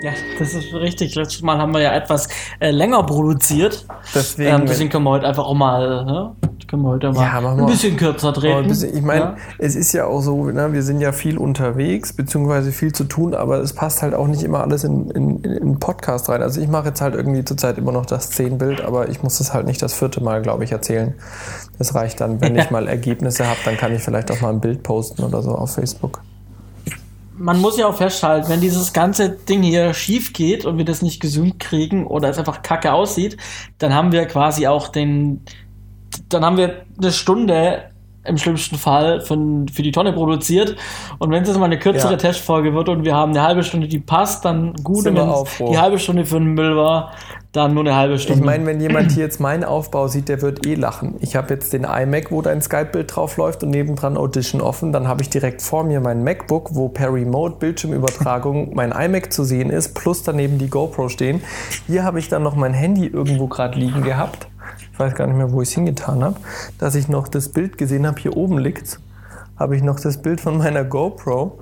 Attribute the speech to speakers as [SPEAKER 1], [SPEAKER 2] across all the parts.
[SPEAKER 1] Ja, das ist richtig. Letztes Mal haben wir ja etwas äh, länger produziert.
[SPEAKER 2] Deswegen,
[SPEAKER 1] ähm, deswegen können wir heute einfach auch mal, ne? können wir heute mal
[SPEAKER 2] Ja,
[SPEAKER 1] ein bisschen kürzer drehen.
[SPEAKER 2] bisschen, ich meine,
[SPEAKER 1] Ja.
[SPEAKER 2] es ist ja auch so, ne, wir sind ja viel unterwegs, beziehungsweise viel zu tun, aber es passt halt auch nicht immer alles in, in, in Podcast rein. Also ich mache jetzt halt irgendwie zurzeit immer noch das Zehnbild, aber ich muss das halt nicht das vierte Mal, glaube ich, erzählen. Das reicht dann, wenn ich mal Ergebnisse habe, dann kann ich vielleicht auch mal ein Bild posten oder so auf Facebook.
[SPEAKER 1] Man muss ja auch festhalten, wenn dieses ganze Ding hier schief geht und wir das nicht gesund kriegen oder es einfach kacke aussieht, dann haben wir quasi auch den, dann haben wir eine Stunde im schlimmsten Fall für, für die Tonne produziert. Und wenn es jetzt mal eine kürzere
[SPEAKER 2] Ja.
[SPEAKER 1] Testfolge wird und wir haben eine halbe Stunde, die passt, dann gut. Wenn die halbe Stunde für den Müll war, dann nur eine halbe Stunde.
[SPEAKER 2] Ich meine, wenn jemand hier jetzt meinen Aufbau sieht, der wird eh lachen. Ich habe jetzt den iMac, wo dein Skype-Bild drauf läuft und nebendran Audition offen. Dann habe ich direkt vor mir mein MacBook, wo per Remote Bildschirmübertragung mein iMac zu sehen ist, plus daneben die GoPro stehen. Hier habe ich dann noch mein Handy irgendwo gerade liegen gehabt. Ich weiß gar nicht mehr, wo ich es hingetan habe. Dass ich noch das Bild gesehen habe, hier oben liegt habe ich noch das Bild von meiner GoPro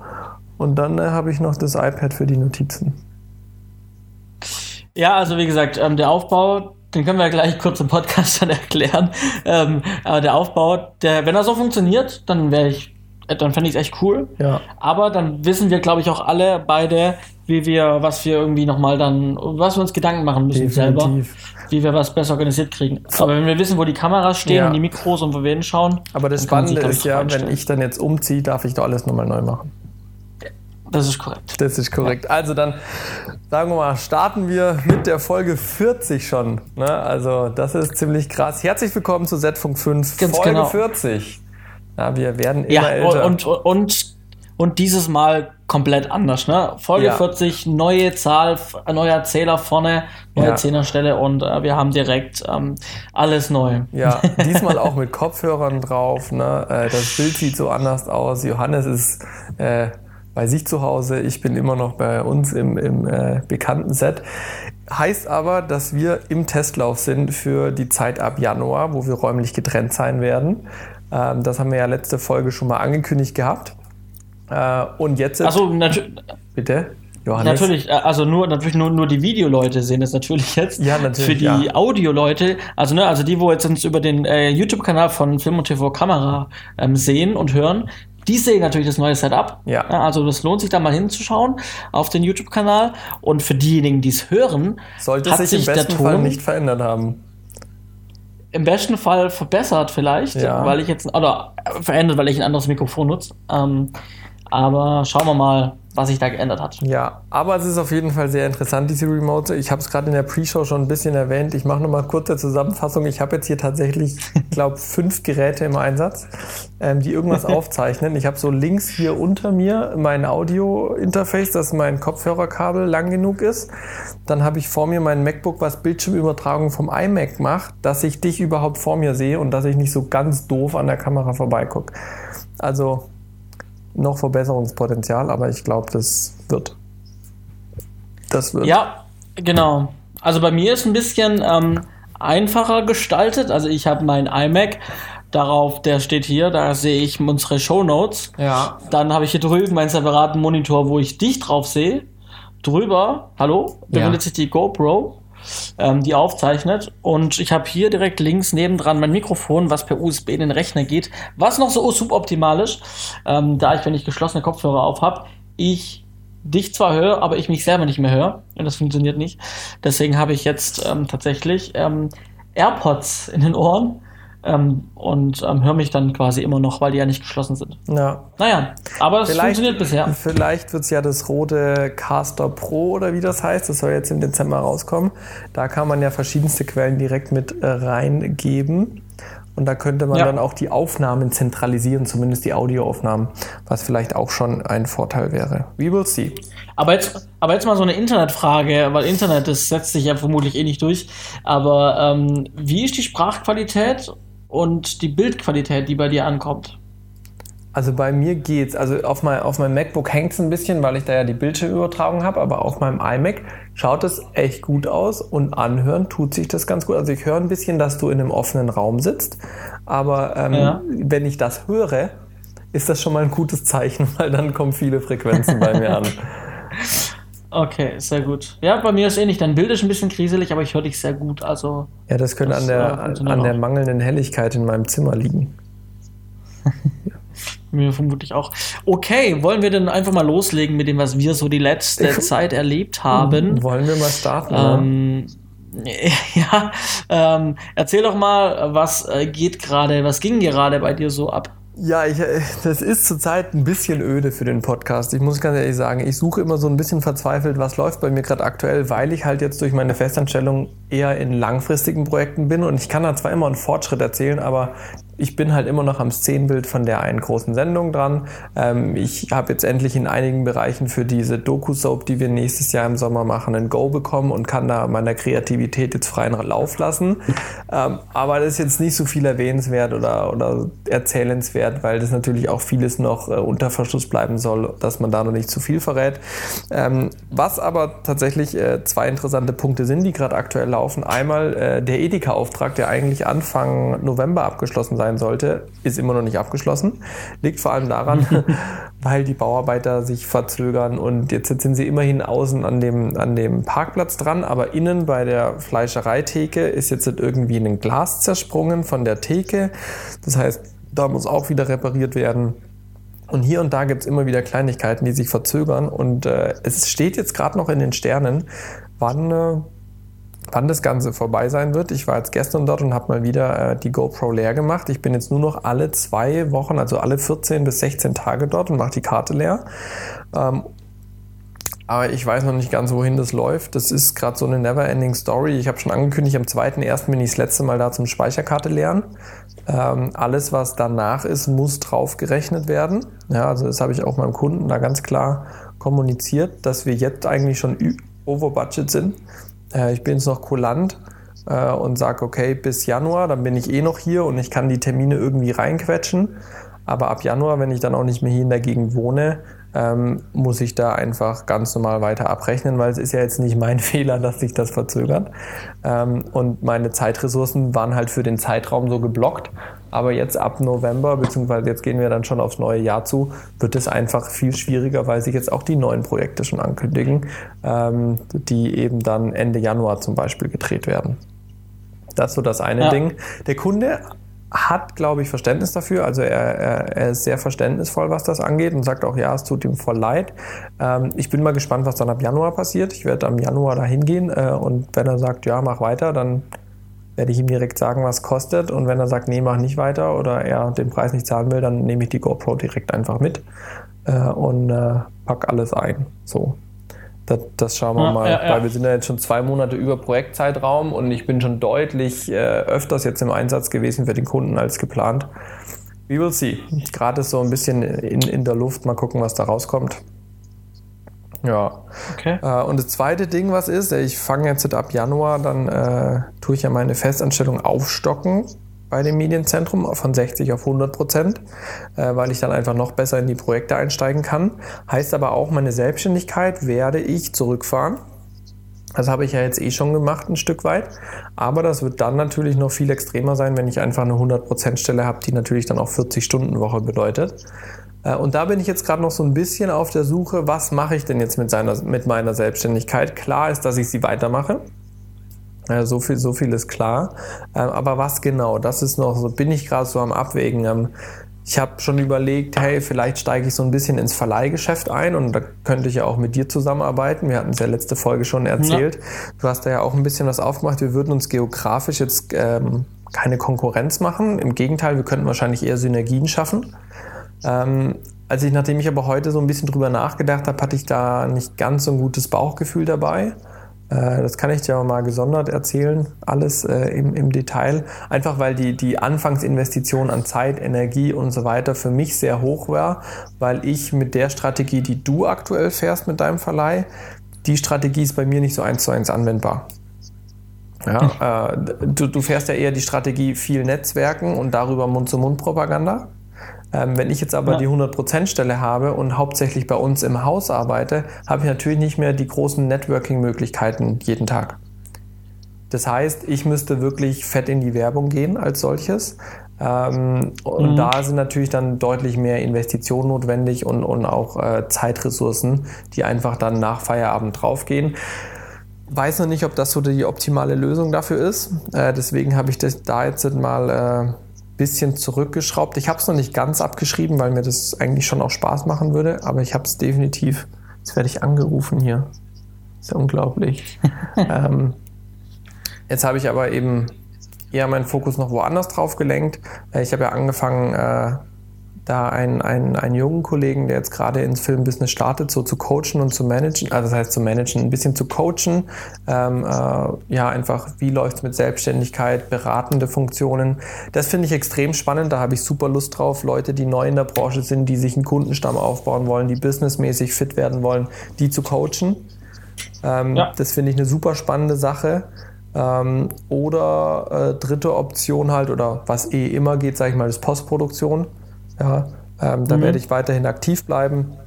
[SPEAKER 2] und dann äh, habe ich noch das iPad für die Notizen.
[SPEAKER 1] Ja, also wie gesagt, ähm, der Aufbau, den können wir gleich kurz im Podcast dann erklären. Ähm, aber der Aufbau, der, wenn er so funktioniert, dann wäre ich, äh, dann fände ich es echt cool.
[SPEAKER 2] Ja.
[SPEAKER 1] Aber dann wissen wir, glaube ich, auch alle beide, wie wir, was wir irgendwie nochmal dann, was wir uns Gedanken machen müssen selber,
[SPEAKER 2] Definitiv.
[SPEAKER 1] wie wir was besser organisiert kriegen. Aber wenn wir wissen, wo die Kameras stehen
[SPEAKER 2] Ja.
[SPEAKER 1] und die Mikros und wo wir hinschauen,
[SPEAKER 2] Aber das Spannende ist ja, wenn ich dann jetzt umziehe, darf ich doch alles nochmal neu machen.
[SPEAKER 1] Das ist korrekt.
[SPEAKER 2] Das ist korrekt. Also dann sagen wir mal, starten wir mit der Folge 40 schon. Ne? Also das ist ziemlich krass. Herzlich willkommen zu Z-Funk 5,
[SPEAKER 1] Ganz
[SPEAKER 2] Folge
[SPEAKER 1] genau.
[SPEAKER 2] 40. Ja, wir werden immer
[SPEAKER 1] Ja,
[SPEAKER 2] älter.
[SPEAKER 1] und, und, und, und dieses Mal komplett anders, ne? Folge
[SPEAKER 2] Ja.
[SPEAKER 1] 40, neue Zahl, neuer Zähler vorne, neue
[SPEAKER 2] Ja.
[SPEAKER 1] Zehnerstelle und äh, wir haben direkt ähm, alles neu.
[SPEAKER 2] ja, diesmal auch mit Kopfhörern drauf. Ne? Äh, Das Bild sieht so anders aus. Johannes ist äh, bei sich zu Hause. Ich bin immer noch bei uns im, im äh, bekannten Set. Heißt aber, dass wir im Testlauf sind für die Zeit ab Januar, wo wir räumlich getrennt sein werden. Ähm, das haben wir ja letzte Folge schon mal angekündigt gehabt. Äh, und jetzt
[SPEAKER 1] Achso, natür
[SPEAKER 2] bitte, Johannes.
[SPEAKER 1] natürlich, äh, also nur, natürlich nur, nur die Videoleute sehen das natürlich jetzt.
[SPEAKER 2] Ja, natürlich,
[SPEAKER 1] Für die
[SPEAKER 2] ja.
[SPEAKER 1] Audioleute, also ne, also die, wo jetzt uns über den äh, YouTube-Kanal von Film und TV Kamera ähm, sehen und hören, die sehen natürlich das neue Setup.
[SPEAKER 2] Ja.
[SPEAKER 1] Also das lohnt sich da mal hinzuschauen auf den YouTube-Kanal. Und für diejenigen, die es hören,
[SPEAKER 2] Sollte
[SPEAKER 1] hat
[SPEAKER 2] sich im
[SPEAKER 1] der
[SPEAKER 2] besten
[SPEAKER 1] Ton
[SPEAKER 2] Fall nicht verändert haben.
[SPEAKER 1] im besten Fall verbessert vielleicht,
[SPEAKER 2] Ja.
[SPEAKER 1] weil ich jetzt, oder verändert, weil ich ein anderes Mikrofon nutze. Ähm, aber schauen wir mal, was sich da geändert hat.
[SPEAKER 2] Ja, aber es ist auf jeden Fall sehr interessant, diese Remote. Ich habe es gerade in der Pre-Show schon ein bisschen erwähnt. Ich mache nochmal kurze Zusammenfassung. Ich habe jetzt hier tatsächlich, ich glaube, fünf Geräte im Einsatz, ähm, die irgendwas aufzeichnen. Ich habe so links hier unter mir mein Audio-Interface, dass mein Kopfhörerkabel lang genug ist. Dann habe ich vor mir mein MacBook, was Bildschirmübertragung vom iMac macht, dass ich dich überhaupt vor mir sehe und dass ich nicht so ganz doof an der Kamera vorbeigucke. Also noch Verbesserungspotenzial, aber ich glaube, das wird. Das wird.
[SPEAKER 1] Ja, genau. Also bei mir ist ein bisschen ähm, einfacher gestaltet. Also ich habe mein iMac, darauf, der steht hier, da sehe ich unsere Shownotes.
[SPEAKER 2] Ja.
[SPEAKER 1] Dann habe ich hier drüben meinen separaten Monitor, wo ich dich drauf sehe. Drüber, hallo, befindet
[SPEAKER 2] Ja.
[SPEAKER 1] sich die GoPro, ähm, die aufzeichnet. Und ich habe hier direkt links nebendran mein Mikrofon, was per USB in den Rechner geht, was noch so suboptimal ist, ähm, da ich, wenn ich geschlossene Kopfhörer auf habe, ich dich zwar höre, aber ich mich selber nicht mehr höre. Und das funktioniert nicht. Deswegen habe ich jetzt ähm, tatsächlich ähm, AirPods in den Ohren ähm, und ähm, höre mich dann quasi immer noch, weil die ja nicht geschlossen sind.
[SPEAKER 2] ja.
[SPEAKER 1] Naja, aber es funktioniert bisher.
[SPEAKER 2] vielleicht wird es ja das rote Caster Pro oder wie das heißt. Das soll jetzt im Dezember rauskommen. Da kann man ja verschiedenste Quellen direkt mit äh, reingeben. Und da könnte man
[SPEAKER 1] Ja.
[SPEAKER 2] dann auch die Aufnahmen zentralisieren, zumindest die Audioaufnahmen, was vielleicht auch schon ein Vorteil wäre. We will see.
[SPEAKER 1] Aber jetzt, aber jetzt mal so eine Internetfrage, weil Internet, das setzt sich ja vermutlich eh nicht durch. Aber ähm, wie ist die Sprachqualität und die Bildqualität, die bei dir ankommt?
[SPEAKER 2] Also bei mir geht's. Also auf, mein, auf meinem MacBook hängt es ein bisschen, weil ich da ja die Bildschirmübertragung habe, aber auf meinem iMac schaut es echt gut aus und anhören tut sich das ganz gut. Also ich höre ein bisschen, dass du in einem offenen Raum sitzt, aber ähm,
[SPEAKER 1] Ja.
[SPEAKER 2] wenn ich das höre, ist das schon mal ein gutes Zeichen, weil dann kommen viele Frequenzen bei mir an.
[SPEAKER 1] Okay, sehr gut. Ja, bei mir ist ähnlich. Dein Bild ist ein bisschen kriselig, aber ich höre dich sehr gut. Also,
[SPEAKER 2] ja, das könnte das, an, der, äh, an der mangelnden Helligkeit in meinem Zimmer liegen.
[SPEAKER 1] mir vermutlich auch. Okay, wollen wir denn einfach mal loslegen mit dem, was wir so die letzte Zeit erlebt haben?
[SPEAKER 2] Wollen wir mal starten?
[SPEAKER 1] Ähm, ja, ähm, erzähl doch mal, was äh, geht gerade, was ging gerade bei dir so ab?
[SPEAKER 2] Ja, ich, äh, das ist zurzeit ein bisschen öde für den Podcast. Ich muss ganz ehrlich sagen, ich suche immer so ein bisschen verzweifelt, was läuft bei mir gerade aktuell, weil ich halt jetzt durch meine Festanstellung eher in langfristigen Projekten bin und ich kann da zwar immer einen Fortschritt erzählen, aber ich bin halt immer noch am Szenenbild von der einen großen Sendung dran. Ähm, ich habe jetzt endlich in einigen Bereichen für diese Doku-Soap, die wir nächstes Jahr im Sommer machen, ein Go bekommen und kann da meiner Kreativität jetzt freien Lauf lassen. Ähm, aber das ist jetzt nicht so viel erwähnenswert oder, oder erzählenswert, weil das natürlich auch vieles noch äh, unter Verschluss bleiben soll, dass man da noch nicht zu viel verrät. Ähm, was aber tatsächlich äh, zwei interessante Punkte sind, die gerade aktuell laufen. Einmal äh, der Edeka-Auftrag, der eigentlich Anfang November abgeschlossen sein sein sollte, ist immer noch nicht abgeschlossen. Liegt vor allem daran, weil die Bauarbeiter sich verzögern und jetzt sind sie immerhin außen an dem, an dem Parkplatz dran, aber innen bei der Fleischereitheke ist jetzt irgendwie ein Glas zersprungen von der Theke. Das heißt, da muss auch wieder repariert werden. Und hier und da gibt es immer wieder Kleinigkeiten, die sich verzögern. Und äh, es steht jetzt gerade noch in den Sternen, wann äh, wann das Ganze vorbei sein wird. Ich war jetzt gestern dort und habe mal wieder äh, die GoPro leer gemacht. Ich bin jetzt nur noch alle zwei Wochen, also alle 14 bis 16 Tage dort und mache die Karte leer. Ähm, aber ich weiß noch nicht ganz, wohin das läuft. Das ist gerade so eine never-ending Story. Ich habe schon angekündigt, am 2.1. bin ich das letzte Mal da zum Speicherkarte leeren. Ähm, alles, was danach ist, muss drauf gerechnet werden. Ja, also das habe ich auch meinem Kunden da ganz klar kommuniziert, dass wir jetzt eigentlich schon over budget sind. Äh, ich bin jetzt noch kulant äh, und sage, okay, bis Januar, dann bin ich eh noch hier und ich kann die Termine irgendwie reinquetschen. Aber ab Januar, wenn ich dann auch nicht mehr hier in der Gegend wohne, ähm, muss ich da einfach ganz normal weiter abrechnen, weil es ist ja jetzt nicht mein Fehler, dass sich das verzögert. Ähm, und meine Zeitressourcen waren halt für den Zeitraum so geblockt. Aber jetzt ab November, beziehungsweise jetzt gehen wir dann schon aufs neue Jahr zu, wird es einfach viel schwieriger, weil sich jetzt auch die neuen Projekte schon ankündigen, ähm, die eben dann Ende Januar zum Beispiel gedreht werden. Das ist so das eine ja. Ding. Der Kunde hat, glaube ich, Verständnis dafür. Also er, er, er, ist sehr verständnisvoll, was das angeht und sagt auch, ja, es tut ihm voll leid. Ähm, ich bin mal gespannt, was dann ab Januar passiert. Ich werde am Januar da hingehen äh, und wenn er sagt, ja, mach weiter, dann werde ich ihm direkt sagen, was kostet. Und wenn er sagt, nee, mach nicht weiter oder er den Preis nicht zahlen will, dann nehme ich die GoPro direkt einfach mit äh, und äh, pack alles ein. So. Das, das schauen wir ja, mal, ja, ja. weil wir sind ja jetzt schon zwei Monate über Projektzeitraum und ich bin schon deutlich äh, öfters jetzt im Einsatz gewesen für den Kunden als geplant. We will see. Gerade ist so ein bisschen in, in der Luft. Mal gucken, was da rauskommt. Ja. Okay. Äh, und das zweite Ding, was ist, ich fange jetzt ab Januar, dann äh, tue ich ja meine Festanstellung aufstocken bei dem Medienzentrum von 60 auf 100 Prozent, äh, weil ich dann einfach noch besser in die Projekte einsteigen kann. Heißt aber auch, meine Selbstständigkeit werde ich zurückfahren. Das habe ich ja jetzt eh schon gemacht, ein Stück weit. Aber das wird dann natürlich noch viel extremer sein, wenn ich einfach eine 100% Stelle habe, die natürlich dann auch 40-Stunden-Woche bedeutet. Äh, und da bin ich jetzt gerade noch so ein bisschen auf der Suche, was mache ich denn jetzt mit, seiner, mit meiner Selbstständigkeit? Klar ist, dass ich sie weitermache. Ja, so viel, so viel ist klar. Ähm, aber was genau? Das ist noch so, bin ich gerade so am Abwägen. Ähm, ich habe schon überlegt, hey, vielleicht steige ich so ein bisschen ins Verleihgeschäft ein und da könnte ich ja auch mit dir zusammenarbeiten. Wir hatten es ja letzte Folge schon erzählt. Ja. Du hast da ja auch ein bisschen was aufgemacht. Wir würden uns geografisch jetzt ähm, keine Konkurrenz machen. Im Gegenteil, wir könnten wahrscheinlich eher Synergien schaffen. Ähm, als ich, nachdem ich aber heute so ein bisschen drüber nachgedacht habe, hatte ich da nicht ganz so ein gutes Bauchgefühl dabei. Äh, das kann ich dir mal gesondert erzählen, alles äh, im, im, Detail. Einfach weil die, die Anfangsinvestition an Zeit, Energie und so weiter für mich sehr hoch war, weil ich mit der Strategie, die du aktuell fährst mit deinem Verleih, die Strategie ist bei mir nicht so eins zu eins anwendbar. Ja, äh, du, du fährst ja eher die Strategie viel Netzwerken und darüber Mund-zu-Mund-Propaganda. Ähm, wenn ich jetzt aber ja. die 100%-Stelle habe und hauptsächlich bei uns im Haus arbeite, habe ich natürlich nicht mehr die großen Networking-Möglichkeiten jeden Tag. Das heißt, ich müsste wirklich fett in die Werbung gehen als solches. Ähm, und mhm. da sind natürlich dann deutlich mehr Investitionen notwendig und, und auch äh, Zeitressourcen, die einfach dann nach Feierabend draufgehen. Weiß noch nicht, ob das so die optimale Lösung dafür ist. Äh, deswegen habe ich das da jetzt mal äh, bisschen zurückgeschraubt. Ich habe es noch nicht ganz abgeschrieben, weil mir das eigentlich schon auch Spaß machen würde, aber ich habe es definitiv. Jetzt werde ich angerufen hier. Ist ja unglaublich. ähm, jetzt habe ich aber eben eher meinen Fokus noch woanders drauf gelenkt. Äh, ich habe ja angefangen, äh, da einen, einen, einen jungen Kollegen, der jetzt gerade ins Filmbusiness startet, so zu coachen und zu managen, also das heißt zu managen, ein bisschen zu coachen. Ähm, äh, ja, einfach, wie läuft es mit Selbstständigkeit, beratende Funktionen. Das finde ich extrem spannend, da habe ich super Lust drauf. Leute, die neu in der Branche sind, die sich einen Kundenstamm aufbauen wollen, die businessmäßig fit werden wollen, die zu coachen. Ähm, ja. Das finde ich eine super spannende Sache. Ähm, oder äh, dritte Option halt, oder was eh immer geht, sage ich mal, ist Postproduktion. Ja, ähm, da mhm. werde ich weiterhin aktiv bleiben.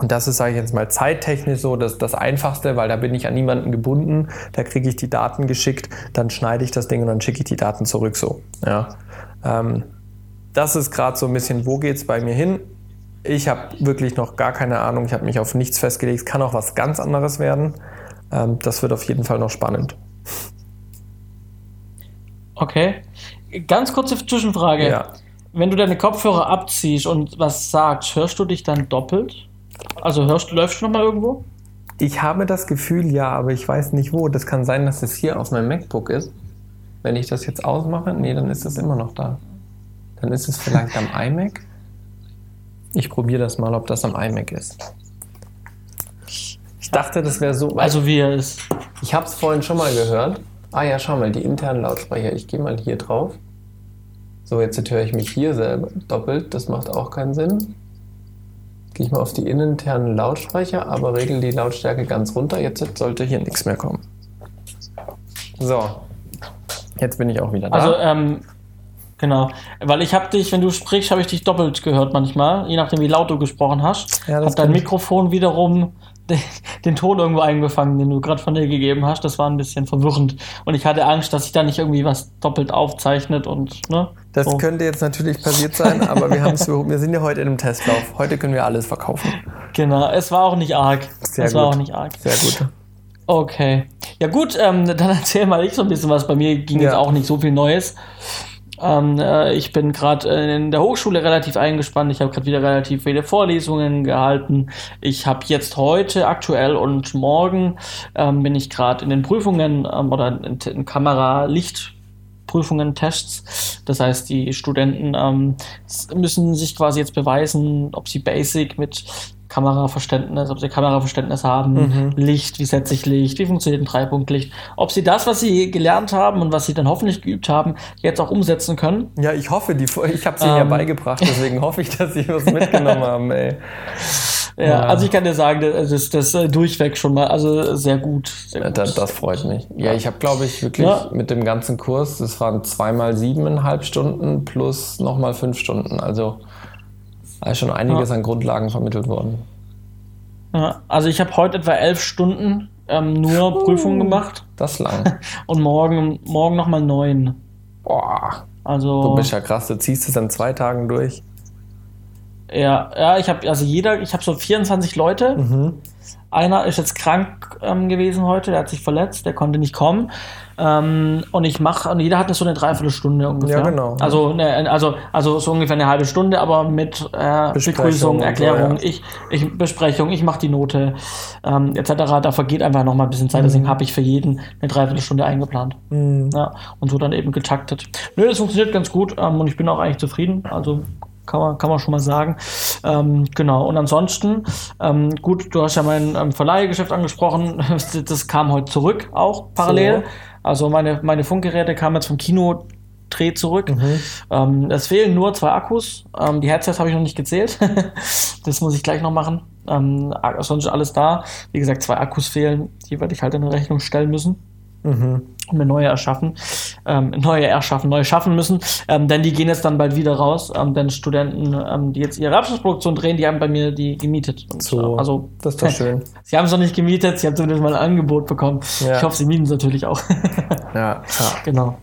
[SPEAKER 2] Und das ist, sage ich jetzt mal, zeittechnisch so das, das Einfachste, weil da bin ich an niemanden gebunden. Da kriege ich die Daten geschickt, dann schneide ich das Ding und dann schicke ich die Daten zurück so. Ja. Ähm, das ist gerade so ein bisschen, wo geht es bei mir hin? Ich habe wirklich noch gar keine Ahnung. Ich habe mich auf nichts festgelegt. Es kann auch was ganz anderes werden. Ähm, das wird auf jeden Fall noch spannend.
[SPEAKER 1] Okay. Ganz kurze Zwischenfrage.
[SPEAKER 2] Ja.
[SPEAKER 1] Wenn du deine Kopfhörer abziehst und was sagst, hörst du dich dann doppelt? Also hörst, läufst du nochmal irgendwo?
[SPEAKER 2] Ich habe das Gefühl, ja, aber ich weiß nicht wo. Das kann sein, dass es hier auf meinem MacBook ist. Wenn ich das jetzt ausmache, nee, dann ist es immer noch da. Dann ist es vielleicht am iMac. Ich probiere das mal, ob das am iMac ist. Ich dachte, das wäre so.
[SPEAKER 1] Also wie er ist.
[SPEAKER 2] Ich habe es vorhin schon mal gehört. Ah ja, schau mal, die internen Lautsprecher. Ich gehe mal hier drauf. So, jetzt höre ich mich hier selber doppelt. Das macht auch keinen Sinn. Gehe ich mal auf die internen Lautsprecher, aber regel die Lautstärke ganz runter. Jetzt sollte hier nichts mehr kommen. So, jetzt bin ich auch wieder da.
[SPEAKER 1] Also, ähm, genau. Weil ich habe dich, wenn du sprichst, habe ich dich doppelt gehört manchmal, je nachdem, wie laut du gesprochen hast. Ja, hab dein Mikrofon wiederum den, den Ton irgendwo eingefangen, den du gerade von dir gegeben hast. Das war ein bisschen verwirrend. Und ich hatte Angst, dass sich da nicht irgendwie was doppelt aufzeichnet und, ne?
[SPEAKER 2] Das so. könnte jetzt natürlich passiert sein, aber wir, haben's, wir sind ja heute in einem Testlauf. Heute können wir alles verkaufen.
[SPEAKER 1] Genau, es war auch nicht arg.
[SPEAKER 2] Sehr
[SPEAKER 1] es
[SPEAKER 2] gut.
[SPEAKER 1] war auch nicht arg.
[SPEAKER 2] Sehr gut.
[SPEAKER 1] Okay. Ja gut, ähm, dann erzähl mal ich so ein bisschen was. Bei mir ging ja. jetzt auch nicht so viel Neues. Ähm, äh, ich bin gerade äh, in der Hochschule relativ eingespannt. Ich habe gerade wieder relativ viele Vorlesungen gehalten. Ich habe jetzt heute aktuell und morgen ähm, bin ich gerade in den Prüfungen ähm, oder in, in Kamera, Licht. Prüfungen, Tests. Das heißt, die Studenten ähm, müssen sich quasi jetzt beweisen, ob sie Basic mit Kameraverständnis, ob sie Kameraverständnis haben, mhm. Licht, wie setze ich Licht, wie funktioniert ein Dreipunktlicht, ob sie das, was sie gelernt haben und was sie dann hoffentlich geübt haben, jetzt auch umsetzen können.
[SPEAKER 2] Ja, ich hoffe, die, ich habe sie ähm. ja beigebracht, deswegen hoffe ich, dass sie was mitgenommen haben, ey.
[SPEAKER 1] Ja, ja, also ich kann dir sagen, das ist das äh, durchweg schon mal, also sehr gut. Sehr
[SPEAKER 2] gut. Das, das, freut mich. Ja, ich habe, glaube ich, wirklich ja. mit dem ganzen Kurs, das waren zweimal siebeneinhalb Stunden plus nochmal fünf Stunden. Also da ist schon einiges ja. an Grundlagen vermittelt worden.
[SPEAKER 1] Ja, also ich habe heute etwa elf Stunden ähm, nur uh, Prüfungen gemacht.
[SPEAKER 2] Das lang.
[SPEAKER 1] Und morgen, morgen nochmal neun.
[SPEAKER 2] Boah. Also. Du bist ja krass, du ziehst es an zwei Tagen durch.
[SPEAKER 1] Ja, ja, ich habe also jeder, ich habe so 24 Leute. Mhm. Einer ist jetzt krank ähm, gewesen heute, der hat sich verletzt, der konnte nicht kommen. Ähm, und ich mache, und jeder hat so eine Dreiviertelstunde ungefähr.
[SPEAKER 2] Ja, genau.
[SPEAKER 1] Also, ne, also, also so ungefähr eine halbe Stunde, aber mit äh, Begrüßung, Erklärung, so, ja. ich, ich, Besprechung, ich mache die Note, ähm, etc. Da vergeht einfach noch mal ein bisschen Zeit, mhm. deswegen habe ich für jeden eine Dreiviertelstunde eingeplant. Mhm. Ja, und so dann eben getaktet. Nö, das funktioniert ganz gut ähm, und ich bin auch eigentlich zufrieden. Also kann man, kann man schon mal sagen. Ähm, genau, und ansonsten, ähm, gut, du hast ja mein ähm, Verleihgeschäft angesprochen, das kam heute zurück, auch parallel. So. Also meine, meine Funkgeräte kamen jetzt vom Kino Dreh zurück. Mhm. Ähm, es fehlen nur zwei Akkus. Ähm, die Headsets habe ich noch nicht gezählt. das muss ich gleich noch machen. Ähm, sonst ist alles da. Wie gesagt, zwei Akkus fehlen. Die werde ich halt in Rechnung stellen müssen. Mhm und mir neue erschaffen, ähm, neue erschaffen, neue schaffen müssen, ähm, denn die gehen jetzt dann bald wieder raus, ähm, denn Studenten, ähm, die jetzt ihre Abschlussproduktion drehen, die haben bei mir die gemietet.
[SPEAKER 2] Und, so, also das ist doch schön.
[SPEAKER 1] sie haben es noch nicht gemietet, sie haben zumindest mal ein Angebot bekommen. Ja. Ich hoffe, sie mieten es natürlich auch.
[SPEAKER 2] ja, ja,
[SPEAKER 1] genau.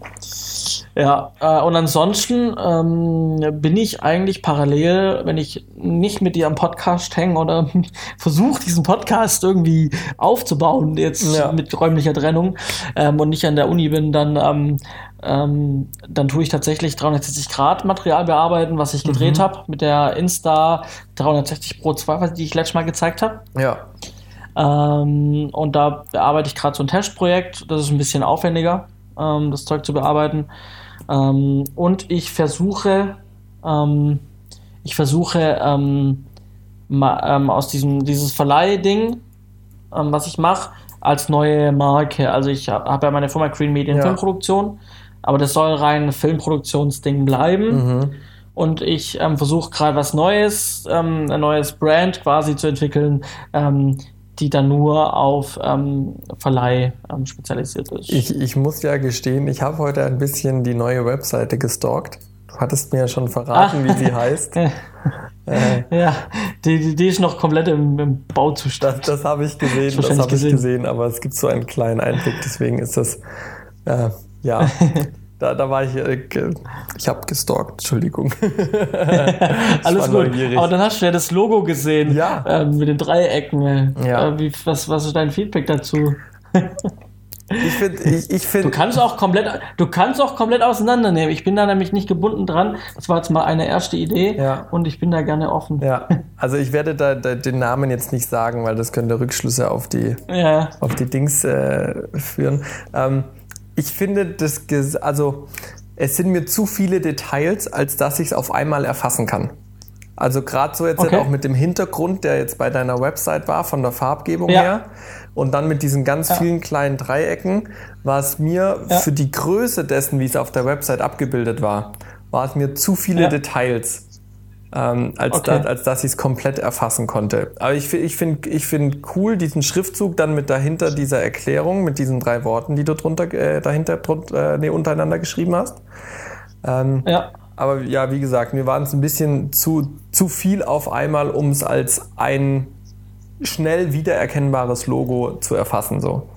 [SPEAKER 1] Ja, äh, und ansonsten ähm, bin ich eigentlich parallel, wenn ich nicht mit dir am Podcast hänge oder versuche, diesen Podcast irgendwie aufzubauen, jetzt ja. mit räumlicher Trennung ähm, und nicht an der Uni bin, dann, ähm, ähm, dann tue ich tatsächlich 360 Grad Material bearbeiten, was ich gedreht mhm. habe mit der Insta 360 Pro 2, die ich letztes Mal gezeigt habe.
[SPEAKER 2] Ja.
[SPEAKER 1] Ähm, und da bearbeite ich gerade so ein Testprojekt, das ist ein bisschen aufwendiger, ähm, das Zeug zu bearbeiten. Ähm, und ich versuche, ähm, ich versuche ähm, ma, ähm, aus diesem dieses Verleihding, ähm, was ich mache, als neue Marke. Also ich habe hab ja meine Firma Green Media ja. Filmproduktion, aber das soll rein Filmproduktionsding bleiben. Mhm. Und ich ähm, versuche gerade was Neues, ein neues Brand quasi zu entwickeln, die dann nur auf ähm, Verleih ähm, spezialisiert ist.
[SPEAKER 2] Ich, ich muss ja gestehen, ich habe heute ein bisschen die neue Webseite gestalkt. Du hattest mir ja schon verraten, ah. wie sie heißt. äh,
[SPEAKER 1] ja, die, die ist noch komplett im, im Bauzustand.
[SPEAKER 2] Das, das habe ich gesehen, das, das habe ich gesehen, aber es gibt so einen kleinen Einblick, deswegen ist das, äh, ja. Da, da war ich, äh, ich habe gestalkt, Entschuldigung.
[SPEAKER 1] Alles gut. Neugierig. Aber dann hast du ja das Logo gesehen
[SPEAKER 2] ja.
[SPEAKER 1] Ähm, mit den Dreiecken. Ja. Äh, wie, was, was ist dein Feedback dazu?
[SPEAKER 2] Ich finde, ich, ich find,
[SPEAKER 1] du kannst auch komplett, du kannst auch komplett auseinandernehmen. Ich bin da nämlich nicht gebunden dran. Das war jetzt mal eine erste Idee
[SPEAKER 2] ja.
[SPEAKER 1] und ich bin da gerne offen.
[SPEAKER 2] Ja, also ich werde da, da den Namen jetzt nicht sagen, weil das könnte Rückschlüsse auf die,
[SPEAKER 1] ja.
[SPEAKER 2] auf die Dings äh, führen. Ähm, ich finde, das, also es sind mir zu viele Details, als dass ich es auf einmal erfassen kann. Also gerade so jetzt okay. auch mit dem Hintergrund, der jetzt bei deiner Website war, von der Farbgebung ja. her. Und dann mit diesen ganz ja. vielen kleinen Dreiecken, war es mir ja. für die Größe dessen, wie es auf der Website abgebildet war, war es mir zu viele Details ähm, als, okay. da, als dass ich es komplett erfassen konnte. Aber ich, ich finde ich find cool diesen Schriftzug dann mit dahinter dieser Erklärung, mit diesen drei Worten, die du drunter, äh, dahinter drunter, äh, nee, untereinander geschrieben hast. Ähm,
[SPEAKER 1] ja.
[SPEAKER 2] Aber ja, wie gesagt, mir waren es ein bisschen zu, zu viel auf einmal, um es als ein schnell wiedererkennbares Logo zu erfassen. So.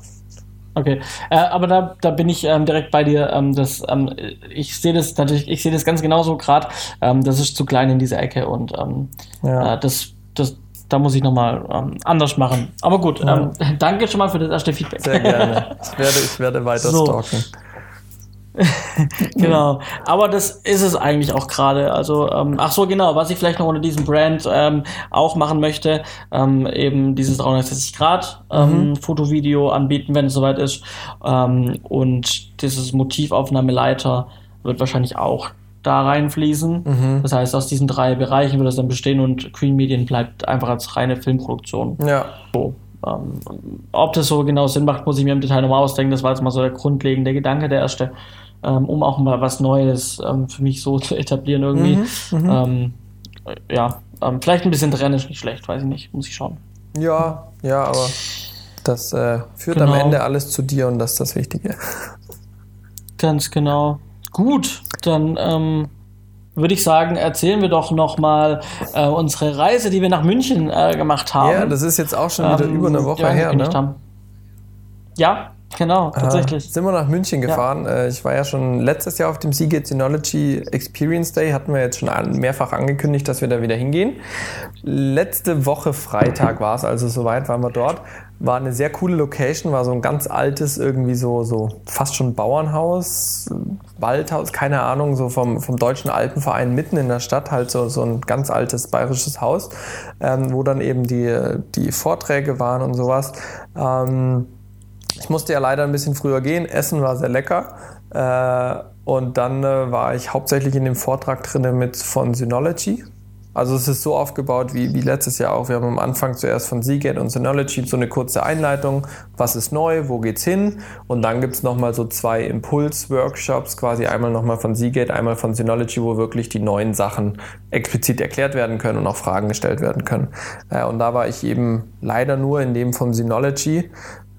[SPEAKER 1] Okay, äh, aber da, da bin ich ähm, direkt bei dir. Ähm, das, ähm, ich sehe das natürlich, ich sehe das ganz genauso gerade. Ähm, das ist zu klein in dieser Ecke und ähm, ja. äh, das, das, da muss ich nochmal ähm, anders machen. Aber gut, ja. ähm, danke schon mal für das erste Feedback.
[SPEAKER 2] Sehr gerne. Ich werde, ich werde weiter so. stalken.
[SPEAKER 1] genau. Aber das ist es eigentlich auch gerade. Also, ähm, ach so, genau, was ich vielleicht noch unter diesem Brand ähm, auch machen möchte, ähm, eben dieses 360 Grad ähm, mhm. Fotovideo anbieten, wenn es soweit ist. Ähm, und dieses Motivaufnahmeleiter wird wahrscheinlich auch da reinfließen. Mhm. Das heißt, aus diesen drei Bereichen wird es dann bestehen und Green Medien bleibt einfach als reine Filmproduktion.
[SPEAKER 2] Ja.
[SPEAKER 1] So. Ähm, ob das so genau Sinn macht, muss ich mir im Detail nochmal ausdenken. Das war jetzt mal so der grundlegende Gedanke, der erste ähm, um auch mal was Neues ähm, für mich so zu etablieren irgendwie. Mhm, mhm. ähm, ja, ähm, vielleicht ein bisschen trennen ist nicht schlecht, weiß ich nicht, muss ich schauen.
[SPEAKER 2] Ja, ja, aber das äh, führt genau. am Ende alles zu dir und das ist das Wichtige.
[SPEAKER 1] Ganz genau. Gut, dann ähm, würde ich sagen, erzählen wir doch nochmal äh, unsere Reise, die wir nach München äh, gemacht haben. Ja,
[SPEAKER 2] das ist jetzt auch schon wieder ähm, über eine Woche her, ne?
[SPEAKER 1] Ja, Genau, tatsächlich.
[SPEAKER 2] Äh, sind wir nach München gefahren. Ja. Äh, ich war ja schon letztes Jahr auf dem Seagate Synology Experience Day, hatten wir jetzt schon mehrfach angekündigt, dass wir da wieder hingehen. Letzte Woche Freitag war es, also soweit waren wir dort. War eine sehr coole Location, war so ein ganz altes, irgendwie so, so fast schon Bauernhaus, Waldhaus, keine Ahnung, so vom, vom Deutschen Alpenverein mitten in der Stadt, halt so, so ein ganz altes bayerisches Haus, ähm, wo dann eben die, die Vorträge waren und sowas. Ähm, ich musste ja leider ein bisschen früher gehen. Essen war sehr lecker. Äh, und dann äh, war ich hauptsächlich in dem Vortrag drin mit von Synology. Also es ist so aufgebaut wie, wie letztes Jahr auch. Wir haben am Anfang zuerst von Seagate und Synology so eine kurze Einleitung. Was ist neu? Wo geht's hin? Und dann gibt's nochmal so zwei Impuls-Workshops, quasi einmal nochmal von Seagate, einmal von Synology, wo wirklich die neuen Sachen explizit erklärt werden können und auch Fragen gestellt werden können. Äh, und da war ich eben leider nur in dem von Synology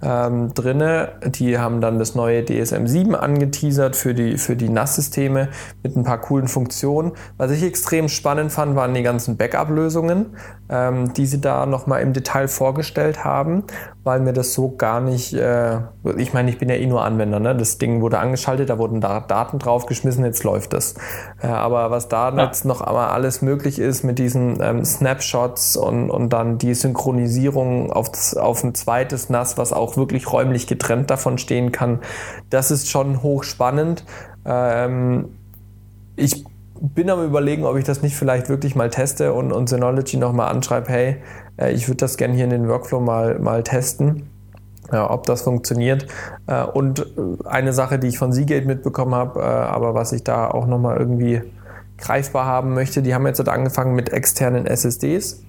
[SPEAKER 2] ähm, drinne. Die haben dann das neue DSM 7 angeteasert für die, für die NAS-Systeme mit ein paar coolen Funktionen. Was ich extrem spannend fand, waren die ganzen Backup-Lösungen, ähm, die sie da nochmal im Detail vorgestellt haben, weil mir das so gar nicht, äh, ich meine, ich bin ja eh nur Anwender, ne? das Ding wurde angeschaltet, da wurden da Daten draufgeschmissen, jetzt läuft das. Äh, aber was da ja. jetzt noch einmal alles möglich ist mit diesen ähm, Snapshots und, und dann die Synchronisierung auf, auf ein zweites NAS, was auch wirklich räumlich getrennt davon stehen kann, das ist schon hochspannend. Ähm, ich bin am überlegen, ob ich das nicht vielleicht wirklich mal teste und, und Synology nochmal anschreibe, hey, äh, ich würde das gerne hier in den Workflow mal, mal testen. Ja, ob das funktioniert. Äh, und äh, eine Sache, die ich von Seagate mitbekommen habe, aber was ich da auch nochmal irgendwie greifbar haben möchte, die haben jetzt halt angefangen mit externen SSDs.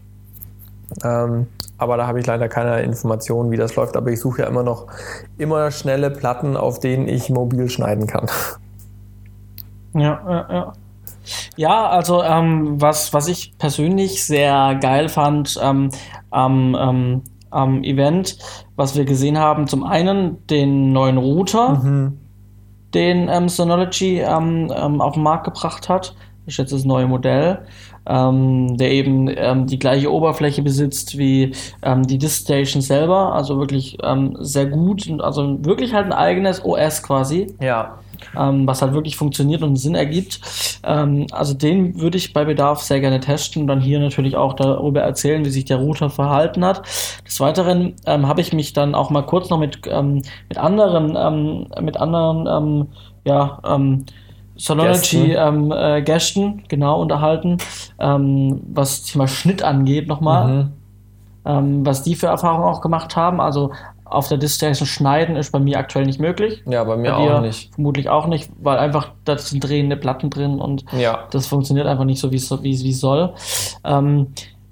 [SPEAKER 2] Ähm, aber da habe ich leider keine Informationen, wie das läuft. Aber ich suche ja immer noch immer schnelle Platten, auf denen ich mobil schneiden kann.
[SPEAKER 1] Ja, ja, ja. Ja, also ähm, was, was ich persönlich sehr geil fand ähm, am, ähm, am Event, was wir gesehen haben, zum einen den neuen Router, mhm. den ähm, Synology ähm, auf den Markt gebracht hat. Ist jetzt das neue Modell, ähm, der eben ähm, die gleiche Oberfläche besitzt wie ähm, die Diskstation selber, also wirklich ähm, sehr gut, also wirklich halt ein eigenes OS quasi.
[SPEAKER 2] Ja
[SPEAKER 1] ähm, was halt wirklich funktioniert und Sinn ergibt. Ähm, also den würde ich bei Bedarf sehr gerne testen und dann hier natürlich auch darüber erzählen, wie sich der Router verhalten hat. Des Weiteren ähm, habe ich mich dann auch mal kurz noch mit, ähm, mit anderen, ähm, mit anderen, ähm, ja, Sonology ähm, äh, Gästen genau unterhalten, ähm, was Thema Schnitt angeht nochmal, mhm. ähm, was die für Erfahrungen auch gemacht haben. Also auf der Distation schneiden ist bei mir aktuell nicht möglich.
[SPEAKER 2] Ja, bei mir bei auch nicht.
[SPEAKER 1] Vermutlich auch nicht, weil einfach da sind drehende Platten drin und ja. das funktioniert einfach nicht so, wie es wie, soll. Ähm,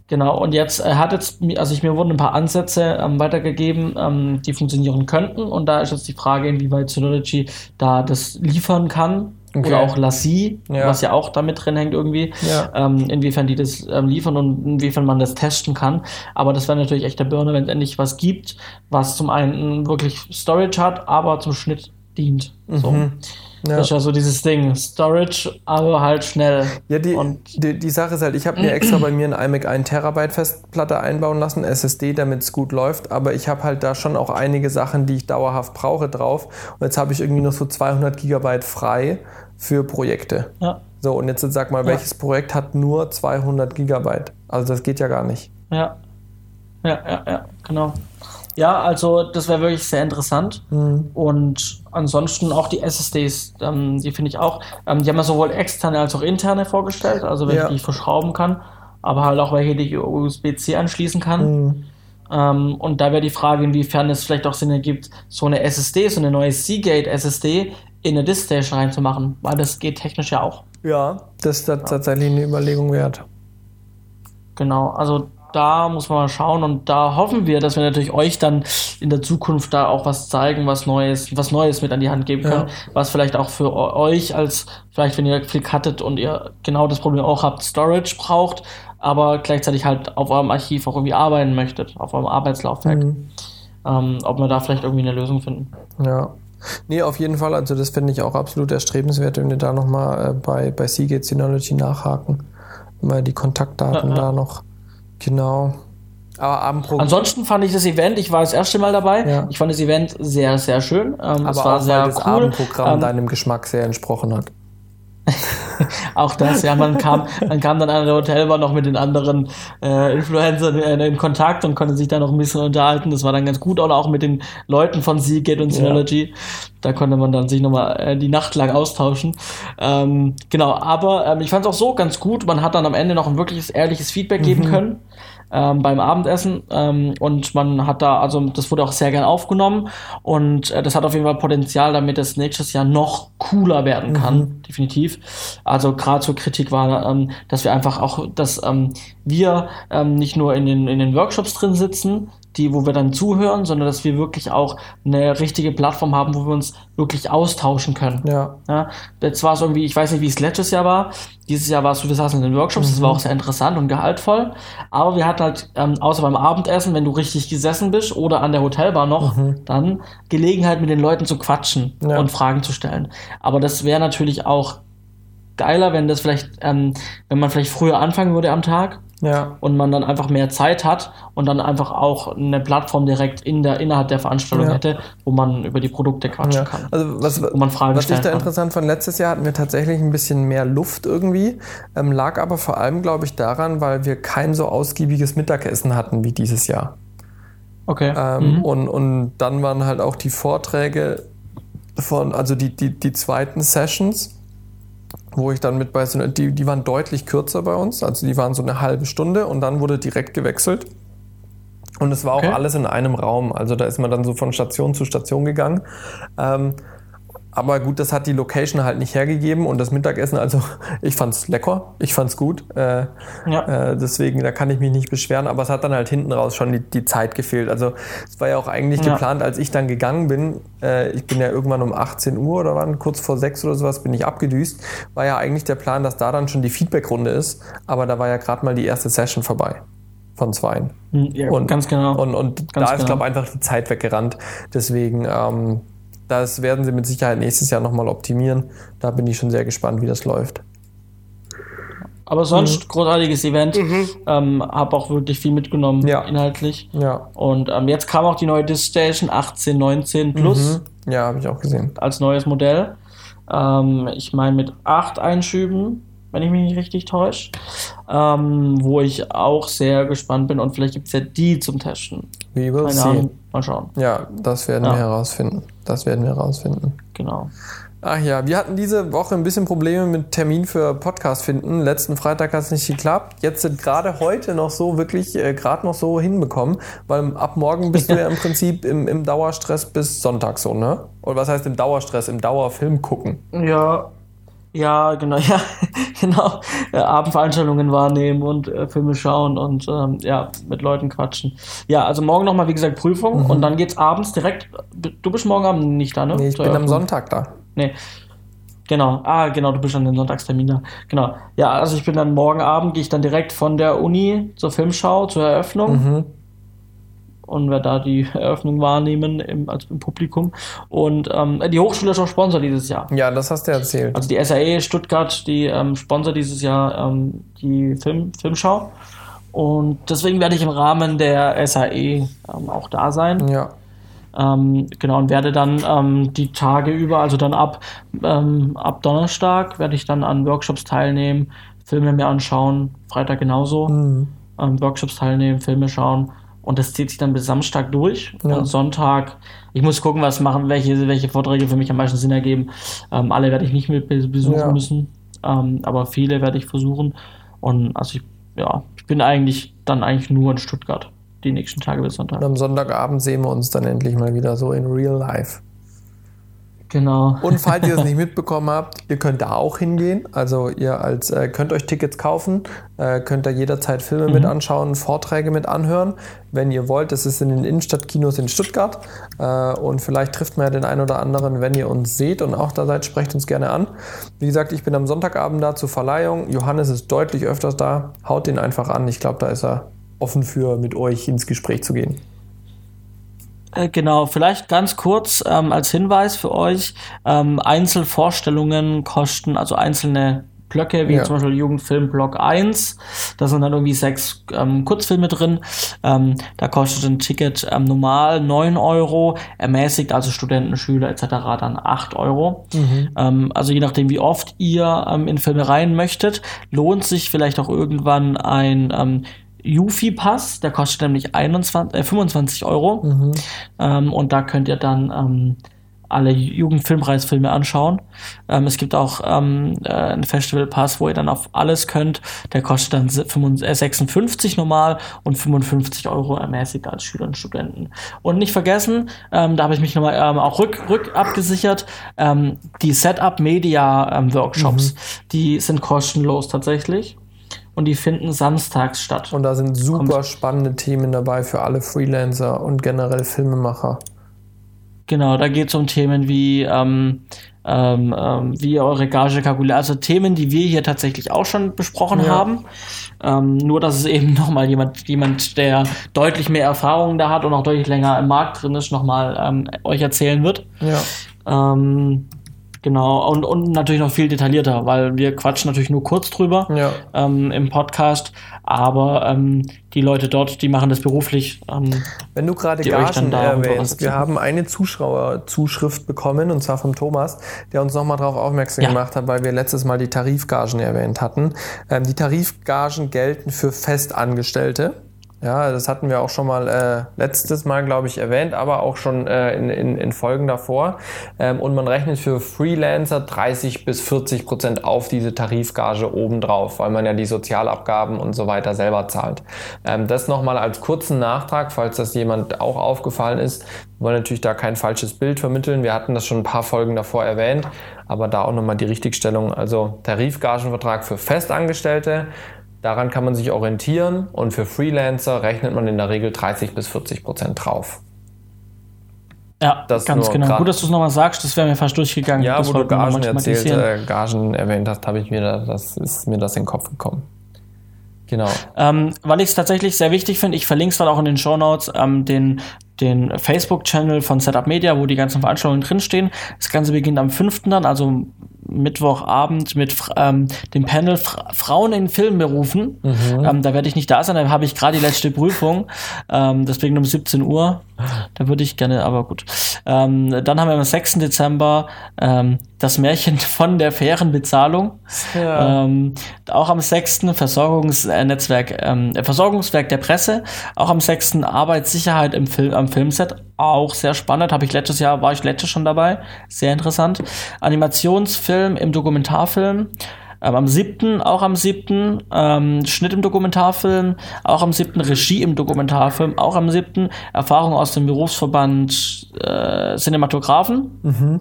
[SPEAKER 1] genau, und jetzt er hat jetzt, also ich, mir wurden ein paar Ansätze ähm, weitergegeben, ähm, die funktionieren könnten und da ist jetzt die Frage, inwieweit Synology da das liefern kann Okay. Oder auch Lassie, ja. was ja auch damit drin hängt irgendwie. Ja. Ähm, inwiefern die das ähm, liefern und inwiefern man das testen kann. Aber das wäre natürlich echt der Burner, wenn es endlich was gibt, was zum einen wirklich Storage hat, aber zum Schnitt dient. So. Mhm. Ja. Das ist ja so dieses Ding, Storage, aber halt schnell.
[SPEAKER 2] Ja, die, und die, die Sache ist halt, ich habe mir extra bei mir ein iMac 1 Terabyte Festplatte einbauen lassen, SSD, damit es gut läuft, aber ich habe halt da schon auch einige Sachen, die ich dauerhaft brauche drauf. Und jetzt habe ich irgendwie noch so 200 Gigabyte frei für Projekte. Ja. So, und jetzt sag mal, welches ja. Projekt hat nur 200 Gigabyte? Also das geht ja gar nicht.
[SPEAKER 1] Ja. Ja, ja, ja, genau. Ja, also das wäre wirklich sehr interessant. Mhm. Und ansonsten auch die SSDs, ähm, die finde ich auch, ähm, die haben ja sowohl externe als auch interne vorgestellt, also welche ja. die ich verschrauben kann, aber halt auch welche die ich USB-C anschließen kann. Mhm. Ähm, und da wäre die Frage, inwiefern es vielleicht auch Sinn ergibt, so eine SSD, so eine neue Seagate SSD in eine Diskstation reinzumachen, weil das geht technisch ja auch.
[SPEAKER 2] Ja, das ist tatsächlich eine Überlegung wert.
[SPEAKER 1] Genau, also da muss man mal schauen und da hoffen wir, dass wir natürlich euch dann in der Zukunft da auch was zeigen, was Neues, was Neues mit an die Hand geben können, ja. was vielleicht auch für euch als, vielleicht wenn ihr viel cuttet und ihr genau das Problem auch habt, Storage braucht, aber gleichzeitig halt auf eurem Archiv auch irgendwie arbeiten möchtet, auf eurem Arbeitslaufwerk. Mhm. Ähm, ob wir da vielleicht irgendwie eine Lösung finden.
[SPEAKER 2] Ja. Nee, auf jeden Fall. Also das finde ich auch absolut erstrebenswert, wenn wir da nochmal äh, bei, bei Seagate Synology nachhaken. Mal die Kontaktdaten ja, ja. da noch genau.
[SPEAKER 1] Aber Abendprogramm. Ansonsten fand ich das Event, ich war das erste Mal dabei. Ja. Ich fand das Event sehr, sehr schön.
[SPEAKER 2] Ähm, Aber es war auch, sehr weil das cool. Abendprogramm ähm, deinem Geschmack sehr entsprochen hat.
[SPEAKER 1] auch das, ja, man kam, man kam dann an der Hotelbar noch mit den anderen äh, Influencern in, in, Kontakt und konnte sich da noch ein bisschen unterhalten. Das war dann ganz gut, oder auch mit den Leuten von Seagate und Synology. Ja. Da konnte man dann sich nochmal äh, die Nacht lang austauschen. Ähm, genau, aber ähm, ich fand es auch so ganz gut. Man hat dann am Ende noch ein wirkliches, ehrliches Feedback geben mhm. können ähm, beim Abendessen ähm, und man hat da, also das wurde auch sehr gern aufgenommen und äh, das hat auf jeden Fall Potenzial, damit es nächstes Jahr noch cooler werden kann, mhm. definitiv. Also gerade zur Kritik war, ähm, dass wir einfach auch, dass ähm, wir ähm, nicht nur in den, in den Workshops drin sitzen, die, wo wir dann zuhören, sondern dass wir wirklich auch eine richtige Plattform haben, wo wir uns wirklich austauschen können.
[SPEAKER 2] Ja.
[SPEAKER 1] Ja, jetzt war es irgendwie, ich weiß nicht, wie es letztes Jahr war. Dieses Jahr war es wir saßen in den Workshops, das war auch sehr interessant und gehaltvoll. Aber wir hatten halt, ähm, außer beim Abendessen, wenn du richtig gesessen bist oder an der Hotelbar noch, dann Gelegenheit mit den Leuten zu quatschen
[SPEAKER 2] Ja.
[SPEAKER 1] und Fragen zu stellen. Aber das wäre natürlich auch geiler, wenn das vielleicht, ähm, wenn man vielleicht früher anfangen würde am Tag
[SPEAKER 2] Ja.
[SPEAKER 1] und man dann einfach mehr Zeit hat und dann einfach auch eine Plattform direkt in der, innerhalb der Veranstaltung
[SPEAKER 2] Ja.
[SPEAKER 1] hätte, wo man über die Produkte quatschen
[SPEAKER 2] Ja.
[SPEAKER 1] kann.
[SPEAKER 2] Also was,
[SPEAKER 1] Wo man Fragen
[SPEAKER 2] was ich da
[SPEAKER 1] kann.
[SPEAKER 2] interessant fand, letztes Jahr hatten wir tatsächlich ein bisschen mehr Luft irgendwie, ähm, lag aber vor allem, glaube ich, daran, weil wir kein so ausgiebiges Mittagessen hatten wie dieses Jahr.
[SPEAKER 1] Okay.
[SPEAKER 2] Ähm,
[SPEAKER 1] Mhm.
[SPEAKER 2] und, und dann waren halt auch die Vorträge von, also die, die, die zweiten Sessions, wo ich dann mit bei so, die, die waren deutlich kürzer bei uns, also die waren so eine halbe Stunde und dann wurde direkt gewechselt. Und es war
[SPEAKER 1] Okay.
[SPEAKER 2] auch alles in einem Raum, also da ist man dann so von Station zu Station gegangen. Ähm, aber gut, das hat die Location halt nicht hergegeben und das Mittagessen, also ich fand's lecker, ich fand's gut. Äh,
[SPEAKER 1] Ja.
[SPEAKER 2] äh, deswegen, da kann ich mich nicht beschweren, aber es hat dann halt hinten raus schon die, die Zeit gefehlt. Also es war ja auch eigentlich
[SPEAKER 1] Ja.
[SPEAKER 2] geplant, als ich dann gegangen bin, äh, ich bin ja irgendwann um 18 Uhr oder wann, kurz vor 6 oder sowas, bin ich abgedüst, war ja eigentlich der Plan, dass da dann schon die Feedbackrunde ist, aber da war ja gerade mal die erste Session vorbei von zweien.
[SPEAKER 1] Hm, Ja,
[SPEAKER 2] Und-
[SPEAKER 1] ganz genau.
[SPEAKER 2] Und, und
[SPEAKER 1] Ganz
[SPEAKER 2] da ist,
[SPEAKER 1] genau.
[SPEAKER 2] glaube ich, einfach die Zeit weggerannt. Deswegen, ähm, das werden sie mit Sicherheit nächstes Jahr nochmal optimieren. Da bin ich schon sehr gespannt, wie das läuft.
[SPEAKER 1] Aber
[SPEAKER 2] Mhm.
[SPEAKER 1] sonst großartiges Event. Ähm, hab auch wirklich viel mitgenommen,
[SPEAKER 2] Ja.
[SPEAKER 1] inhaltlich.
[SPEAKER 2] Ja.
[SPEAKER 1] Und ähm, jetzt kam auch die neue Disc-Station 18, 19 Plus
[SPEAKER 2] Mhm. Ja, habe ich auch gesehen.
[SPEAKER 1] als neues Modell. Ähm, ich meine mit acht Einschüben, wenn ich mich nicht richtig täusche. Ähm, wo ich auch sehr gespannt bin. Und vielleicht gibt es ja die zum Testen.
[SPEAKER 2] We will
[SPEAKER 1] Keine
[SPEAKER 2] see.
[SPEAKER 1] Ahnung. Mal schauen.
[SPEAKER 2] Ja, das werden
[SPEAKER 1] Ja.
[SPEAKER 2] wir herausfinden. Das werden wir herausfinden.
[SPEAKER 1] Genau.
[SPEAKER 2] Ach ja, wir hatten diese Woche ein bisschen Probleme mit Termin für Podcast finden. Letzten Freitag hat es nicht geklappt. Jetzt sind gerade heute noch so wirklich äh, gerade noch so hinbekommen, weil ab morgen bist du ja im Prinzip im, im Dauerstress bis Sonntag so, ne? Oder was heißt im Dauerstress? Im Dauerfilm gucken.
[SPEAKER 1] Ja, ja, genau, ja, genau. Äh, Abendveranstaltungen wahrnehmen und äh, Filme schauen und ähm, ja, mit Leuten quatschen. Ja, also morgen nochmal, wie gesagt, Prüfung und dann geht's abends direkt. Du bist morgen Abend nicht da, ne?
[SPEAKER 2] Mhm. Nee, ich
[SPEAKER 1] Zur
[SPEAKER 2] bin am
[SPEAKER 1] Eröffnung.
[SPEAKER 2] Sonntag da.
[SPEAKER 1] Nee. Genau, ah, genau, du bist an den Sonntagstermin da. Genau. Ja, also ich bin dann morgen Abend, gehe ich dann direkt von der Uni zur Filmschau, zur Eröffnung
[SPEAKER 2] Mhm.
[SPEAKER 1] Und werde da die Eröffnung wahrnehmen im, also im Publikum. Und ähm, die Hochschule ist auch Sponsor dieses Jahr.
[SPEAKER 2] Ja, das hast du erzählt.
[SPEAKER 1] Also die SAE Stuttgart, die ähm, sponsert dieses Jahr ähm, die Film, Filmschau. Und deswegen werde ich im Rahmen der SAE ähm, auch da sein.
[SPEAKER 2] Ja.
[SPEAKER 1] Ähm, genau, und werde dann ähm, die Tage über, also dann ab, ab Donnerstag, werde ich dann an Workshops teilnehmen, Filme mir anschauen, Freitag genauso,
[SPEAKER 2] Mhm.
[SPEAKER 1] Workshops teilnehmen, Filme schauen. Und das zieht sich dann bis Samstag durch.
[SPEAKER 2] Ja.
[SPEAKER 1] Und Sonntag, ich muss gucken, was machen, welche, welche Vorträge für mich am meisten Sinn ergeben. Ähm, alle werde ich nicht mit be- besuchen
[SPEAKER 2] Ja.
[SPEAKER 1] müssen, ähm, aber viele werde ich versuchen. Und also ich, ja, ich bin eigentlich dann eigentlich nur in Stuttgart die nächsten Tage bis Sonntag.
[SPEAKER 2] Und am Sonntagabend sehen wir uns dann endlich mal wieder so in real life.
[SPEAKER 1] Genau.
[SPEAKER 2] Und falls ihr es nicht mitbekommen habt, ihr könnt da auch hingehen. Also ihr als äh, könnt euch Tickets kaufen, äh, könnt da jederzeit Filme mit anschauen, Vorträge mit anhören, wenn ihr wollt. Das ist in den Innenstadtkinos in Stuttgart. Äh, und vielleicht trifft man ja den einen oder anderen, wenn ihr uns seht und auch da seid, sprecht uns gerne an. Wie gesagt, ich bin am Sonntagabend da zur Verleihung. Johannes ist deutlich öfters da. Haut den einfach an. Ich glaube, da ist er offen für, mit euch ins Gespräch zu gehen.
[SPEAKER 1] Äh, Genau, vielleicht ganz kurz ähm, als Hinweis für euch. Ähm, Einzelvorstellungen kosten, also einzelne Blöcke, wie
[SPEAKER 2] Ja.
[SPEAKER 1] zum Beispiel Jugendfilm-Block 1. Da sind dann irgendwie sechs ähm, Kurzfilme drin. Ähm, da kostet ein Ticket ähm, normal 9 Euro, ermäßigt also Studenten, Schüler etc. dann 8 Euro. Ähm, also je nachdem, wie oft ihr ähm, in Filme rein möchtet, lohnt sich vielleicht auch irgendwann ein ähm, Yufi-Pass, der kostet nämlich 21, äh, 25 Euro. Ähm, und da könnt ihr dann ähm, alle Jugendfilmpreisfilme anschauen. Ähm, es gibt auch ähm, äh, einen Festival-Pass, wo ihr dann auf alles könnt. Der kostet dann se- 55 äh, 56 normal und 55 Euro ermäßigt als Schüler und Studenten. Und nicht vergessen, ähm, da habe ich mich nochmal ähm, auch rück, rück abgesichert, ähm, die Setup Media ähm, Workshops, die sind kostenlos tatsächlich. Und die finden samstags statt.
[SPEAKER 2] Und da sind super Kommt. spannende Themen dabei für alle Freelancer und generell Filmemacher.
[SPEAKER 1] Genau, da geht es um Themen wie, ähm, ähm, ähm, wie eure Gage kalkuliert. Also Themen, die wir hier tatsächlich auch schon besprochen ja. haben. Ähm, nur, dass es eben nochmal jemand, jemand, der deutlich mehr Erfahrung da hat und auch deutlich länger im Markt drin ist, nochmal ähm, euch erzählen wird. Ja. Ähm, Genau, und, und natürlich noch viel detaillierter, weil wir quatschen natürlich nur kurz drüber ja. ähm, im Podcast, aber ähm, die Leute dort, die machen das beruflich. Ähm,
[SPEAKER 2] Wenn du gerade Gagen erwähnst, wir haben eine Zuschauerzuschrift bekommen, und zwar vom Thomas, der uns nochmal darauf aufmerksam ja. gemacht hat, weil wir letztes Mal die Tarifgagen erwähnt hatten. Ähm, die Tarifgagen gelten für Festangestellte. Ja, das hatten wir auch schon mal äh, letztes Mal, glaube ich, erwähnt, aber auch schon äh, in, in, in Folgen davor. Ähm, und man rechnet für Freelancer 30 bis 40 Prozent auf diese Tarifgage obendrauf, weil man ja die Sozialabgaben und so weiter selber zahlt. Ähm, das nochmal als kurzen Nachtrag, falls das jemand auch aufgefallen ist. Wir wollen natürlich da kein falsches Bild vermitteln. Wir hatten das schon ein paar Folgen davor erwähnt, aber da auch nochmal die Richtigstellung. Also Tarifgagenvertrag für Festangestellte Daran kann man sich orientieren und für Freelancer rechnet man in der Regel 30 bis 40 Prozent drauf.
[SPEAKER 1] Ja, das ganz genau. Gut, dass du es nochmal sagst, das wäre mir fast durchgegangen.
[SPEAKER 2] Ja, das wo du Gagen erzählt, äh, Gagen erwähnt hast, habe ich mir da, das ist mir das in den Kopf gekommen.
[SPEAKER 1] Genau. Ähm, weil ich es tatsächlich sehr wichtig finde, ich verlinke es dann auch in den Show Notes, ähm, den, den Facebook-Channel von Setup Media, wo die ganzen Veranstaltungen drinstehen. Das Ganze beginnt am 5. dann, also Mittwochabend mit ähm, dem Panel Fra Frauen in Filmberufen. Mhm. Ähm, da werde ich nicht da sein, da habe ich gerade die letzte Prüfung. Ähm, deswegen um 17 Uhr. Da würde ich gerne, aber gut. Ähm, dann haben wir am 6. Dezember ähm, das Märchen von der fairen Bezahlung. Ja. Ähm, auch am 6. Versorgungsnetzwerk, ähm, Versorgungswerk der Presse. Auch am 6. Arbeitssicherheit im Film, am Filmset. Auch sehr spannend. Habe ich letztes Jahr, war ich letztes schon dabei. Sehr interessant. Animationsfilm im Dokumentarfilm. Ähm, am 7., auch am 7., ähm, Schnitt im Dokumentarfilm, auch am 7., Regie im Dokumentarfilm, auch am 7., Erfahrung aus dem Berufsverband äh, Cinematografen, mhm.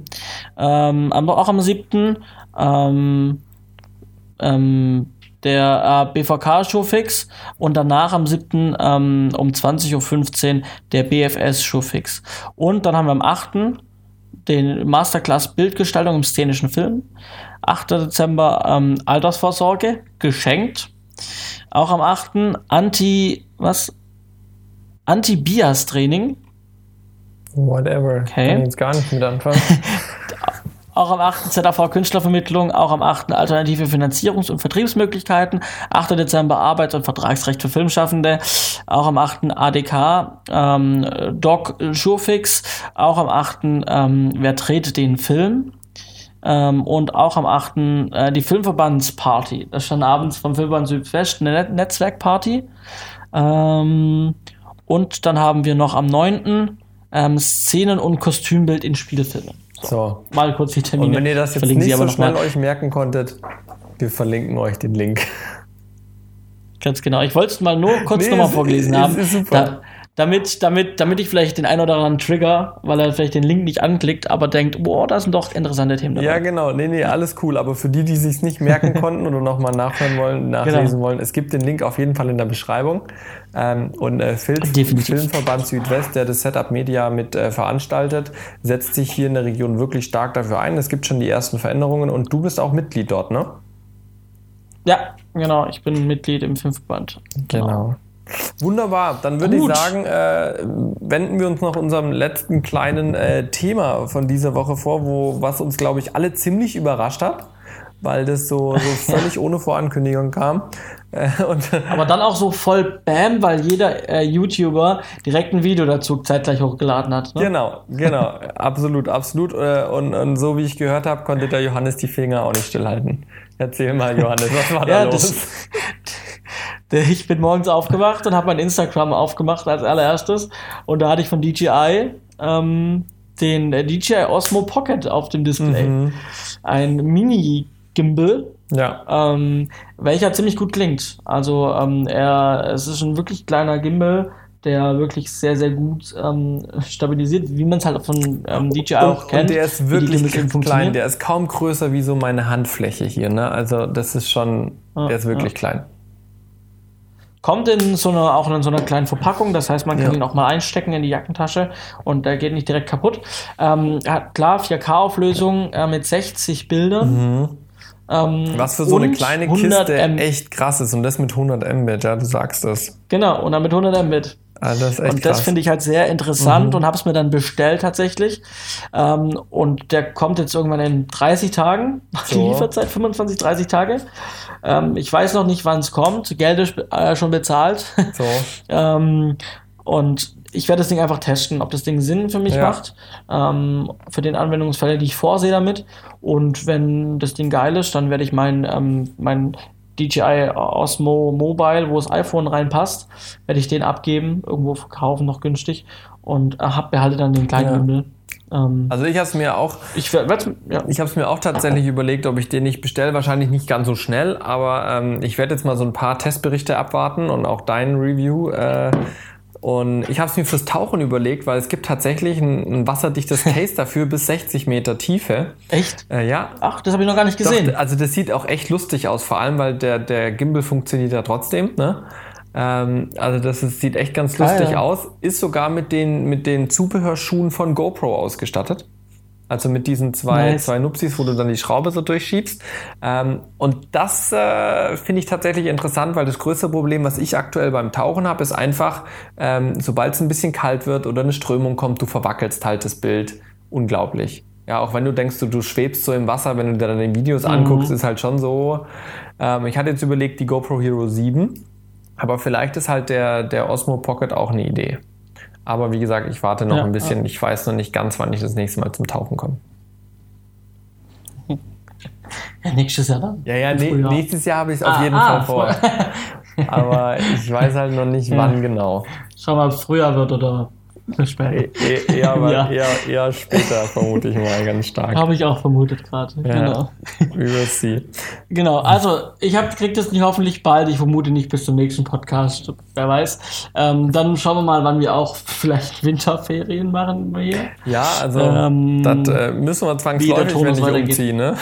[SPEAKER 1] ähm, aber auch am 7., ähm, ähm, der äh, BVK-Showfix und danach am 7. Ähm, um 20.15 Uhr der BFS-Showfix. Und dann haben wir am 8. den Masterclass Bildgestaltung im szenischen Film. 8. Dezember ähm, Altersvorsorge, geschenkt. Auch am 8. Anti, was? Anti-Bias-Training.
[SPEAKER 2] Whatever. Okay. Kann ich jetzt gar nicht mit anfangen.
[SPEAKER 1] auch am 8. ZAV Künstlervermittlung, auch am 8. alternative Finanzierungs- und Vertriebsmöglichkeiten, 8. Dezember Arbeits- und Vertragsrecht für Filmschaffende, auch am 8. ADK, ähm, Doc Schurfix, auch am 8. Ähm, Wer dreht den Film? Ähm, und auch am 8. Äh, die Filmverbandsparty. Das stand abends vom Filmverband Südwest eine Net Netzwerkparty. Ähm, und dann haben wir noch am 9. Ähm, Szenen- und Kostümbild in Spielfilmen.
[SPEAKER 2] So.
[SPEAKER 1] Mal kurz die Termine.
[SPEAKER 2] Und wenn ihr das jetzt nicht so schnell euch merken konntet, wir verlinken euch den Link.
[SPEAKER 1] Ganz genau. Ich wollte es mal nur kurz nee, nochmal vorgelesen ist, haben. Ist super. Da, damit, damit, damit ich vielleicht den einen oder anderen Trigger, weil er vielleicht den Link nicht anklickt, aber denkt, boah, da sind doch interessante Themen
[SPEAKER 2] dabei. Ja, genau. Nee, nee, alles cool. Aber für die, die sich nicht merken konnten oder nochmal nachhören wollen, nachlesen genau. wollen, es gibt den Link auf jeden Fall in der Beschreibung. Ähm, und äh, Film, Filmverband Südwest, der das Setup Media mit äh, veranstaltet, setzt sich hier in der Region wirklich stark dafür ein. Es gibt schon die ersten Veränderungen und du bist auch Mitglied dort, ne?
[SPEAKER 1] Ja, genau. Ich bin Mitglied im Filmverband.
[SPEAKER 2] Genau. genau. Wunderbar, dann würde ich sagen, äh, wenden wir uns noch unserem letzten kleinen äh, Thema von dieser Woche vor, wo was uns, glaube ich, alle ziemlich überrascht hat, weil das so, so völlig ohne Vorankündigung kam.
[SPEAKER 1] Äh, Aber dann auch so voll Bam, weil jeder äh, YouTuber direkt ein Video dazu zeitgleich hochgeladen hat.
[SPEAKER 2] Ne? Genau, genau, absolut, absolut. Äh, und, und so wie ich gehört habe, konnte der Johannes die Finger auch nicht stillhalten. Erzähl mal, Johannes, was war da ja, los? Das,
[SPEAKER 1] ich bin morgens aufgewacht und habe mein Instagram aufgemacht als allererstes und da hatte ich von DJI ähm, den DJI Osmo Pocket auf dem Display. Mhm. Ein Mini-Gimbal, ja. ähm, welcher ziemlich gut klingt. Also ähm, er, es ist ein wirklich kleiner Gimbal, der wirklich sehr, sehr gut ähm, stabilisiert, wie man es halt von ähm, DJI auch kennt.
[SPEAKER 2] Und der ist wirklich klein, der ist kaum größer wie so meine Handfläche hier. Ne? Also das ist schon, ja, der ist wirklich ja. klein.
[SPEAKER 1] Kommt in so einer, auch in so einer kleinen Verpackung, das heißt, man kann
[SPEAKER 2] Ja.
[SPEAKER 1] ihn auch mal einstecken in die Jackentasche und der geht nicht direkt kaputt. Ähm, hat klar 4K-Auflösung äh, mit 60 Bildern. Ähm,
[SPEAKER 2] Mhm. Was für so eine kleine
[SPEAKER 1] 100
[SPEAKER 2] Kiste echt krass ist. Und das mit 100 Mbit, ja, du sagst das.
[SPEAKER 1] Genau, und dann mit 100 Mbit.
[SPEAKER 2] Das
[SPEAKER 1] Und das finde ich halt sehr interessant
[SPEAKER 2] Mhm.
[SPEAKER 1] und habe es mir dann bestellt tatsächlich. Ähm, und der kommt jetzt irgendwann in 30 Tagen. Die
[SPEAKER 2] So.
[SPEAKER 1] Lieferzeit 25, 30 Tage. Ähm, ich weiß noch nicht, wann es kommt. Geld ist äh, schon bezahlt.
[SPEAKER 2] so.
[SPEAKER 1] ähm, und ich werde das Ding einfach testen, ob das Ding Sinn für mich
[SPEAKER 2] Ja.
[SPEAKER 1] macht. Ähm, für den Anwendungsfälle, die ich vorsehe damit. Und wenn das Ding geil ist, dann werde ich mein, ähm, mein DJI Osmo Mobile, wo das iPhone reinpasst, werde ich den abgeben, irgendwo verkaufen, noch günstig. Und äh, hab, behalte dann den kleinen
[SPEAKER 2] Ja.
[SPEAKER 1] Gimbal. Ähm,
[SPEAKER 2] Also ich habe es mir auch
[SPEAKER 1] ich ja.
[SPEAKER 2] Ich habe es mir auch tatsächlich überlegt, ob ich den nicht bestelle. Wahrscheinlich nicht ganz so schnell, aber ähm, ich werde jetzt mal so ein paar Testberichte abwarten und auch dein Review. Äh, und ich habe es mir fürs Tauchen überlegt, weil es gibt tatsächlich ein, ein wasserdichtes Case dafür bis 60 Meter Tiefe.
[SPEAKER 1] Echt?
[SPEAKER 2] Äh, ja.
[SPEAKER 1] Ach, das habe ich noch gar nicht gesehen.
[SPEAKER 2] Doch, also das sieht auch echt lustig aus, vor allem weil der, der Gimbal funktioniert ja trotzdem. Ne? Ähm, also das ist, sieht echt ganz
[SPEAKER 1] Ah,
[SPEAKER 2] lustig
[SPEAKER 1] ja.
[SPEAKER 2] aus. Ist sogar mit den, mit den Zubehörschuhen von GoPro ausgestattet. Also mit diesen zwei,
[SPEAKER 1] Nice.
[SPEAKER 2] zwei Nupsis, wo du dann die Schraube so durchschiebst. Ähm, und das äh, finde ich tatsächlich interessant, weil das größte Problem, was ich aktuell beim Tauchen habe, ist einfach, ähm, sobald es ein bisschen kalt wird oder eine Strömung kommt, du verwackelst halt das Bild unglaublich. Ja, auch wenn du denkst, du, du schwebst so im Wasser, wenn du dir dann die Videos anguckst, ist halt schon so. Ähm, ich hatte jetzt überlegt, die GoPro Hero 7, aber vielleicht ist halt der, der Osmo Pocket auch eine Idee. Aber wie gesagt, ich warte noch
[SPEAKER 1] Ja,
[SPEAKER 2] ein bisschen. Ich weiß noch nicht ganz, wann ich das nächste Mal zum Tauchen komme.
[SPEAKER 1] Ja, nächstes Jahr dann.
[SPEAKER 2] Ja, ja, ne, nächstes Jahr habe ich es auf
[SPEAKER 1] Ah,
[SPEAKER 2] jeden
[SPEAKER 1] ah,
[SPEAKER 2] Fall vor. Aber ich weiß halt noch nicht, wann genau.
[SPEAKER 1] Schau mal, ob es früher wird oder später.
[SPEAKER 2] E eher, mal,
[SPEAKER 1] Ja.
[SPEAKER 2] eher, eher später, vermute ich mal, ganz stark.
[SPEAKER 1] Habe ich auch vermutet gerade.
[SPEAKER 2] Ja.
[SPEAKER 1] Genau.
[SPEAKER 2] Will see.
[SPEAKER 1] Genau, also ich hab, krieg das nicht hoffentlich bald. Ich vermute nicht bis zum nächsten Podcast. Wer weiß. Ähm, dann schauen wir mal, wann wir auch vielleicht Winterferien machen hier.
[SPEAKER 2] Ja, also
[SPEAKER 1] Ähm,
[SPEAKER 2] das äh, müssen wir zwangsläufig, wenn ich umziehe, ne?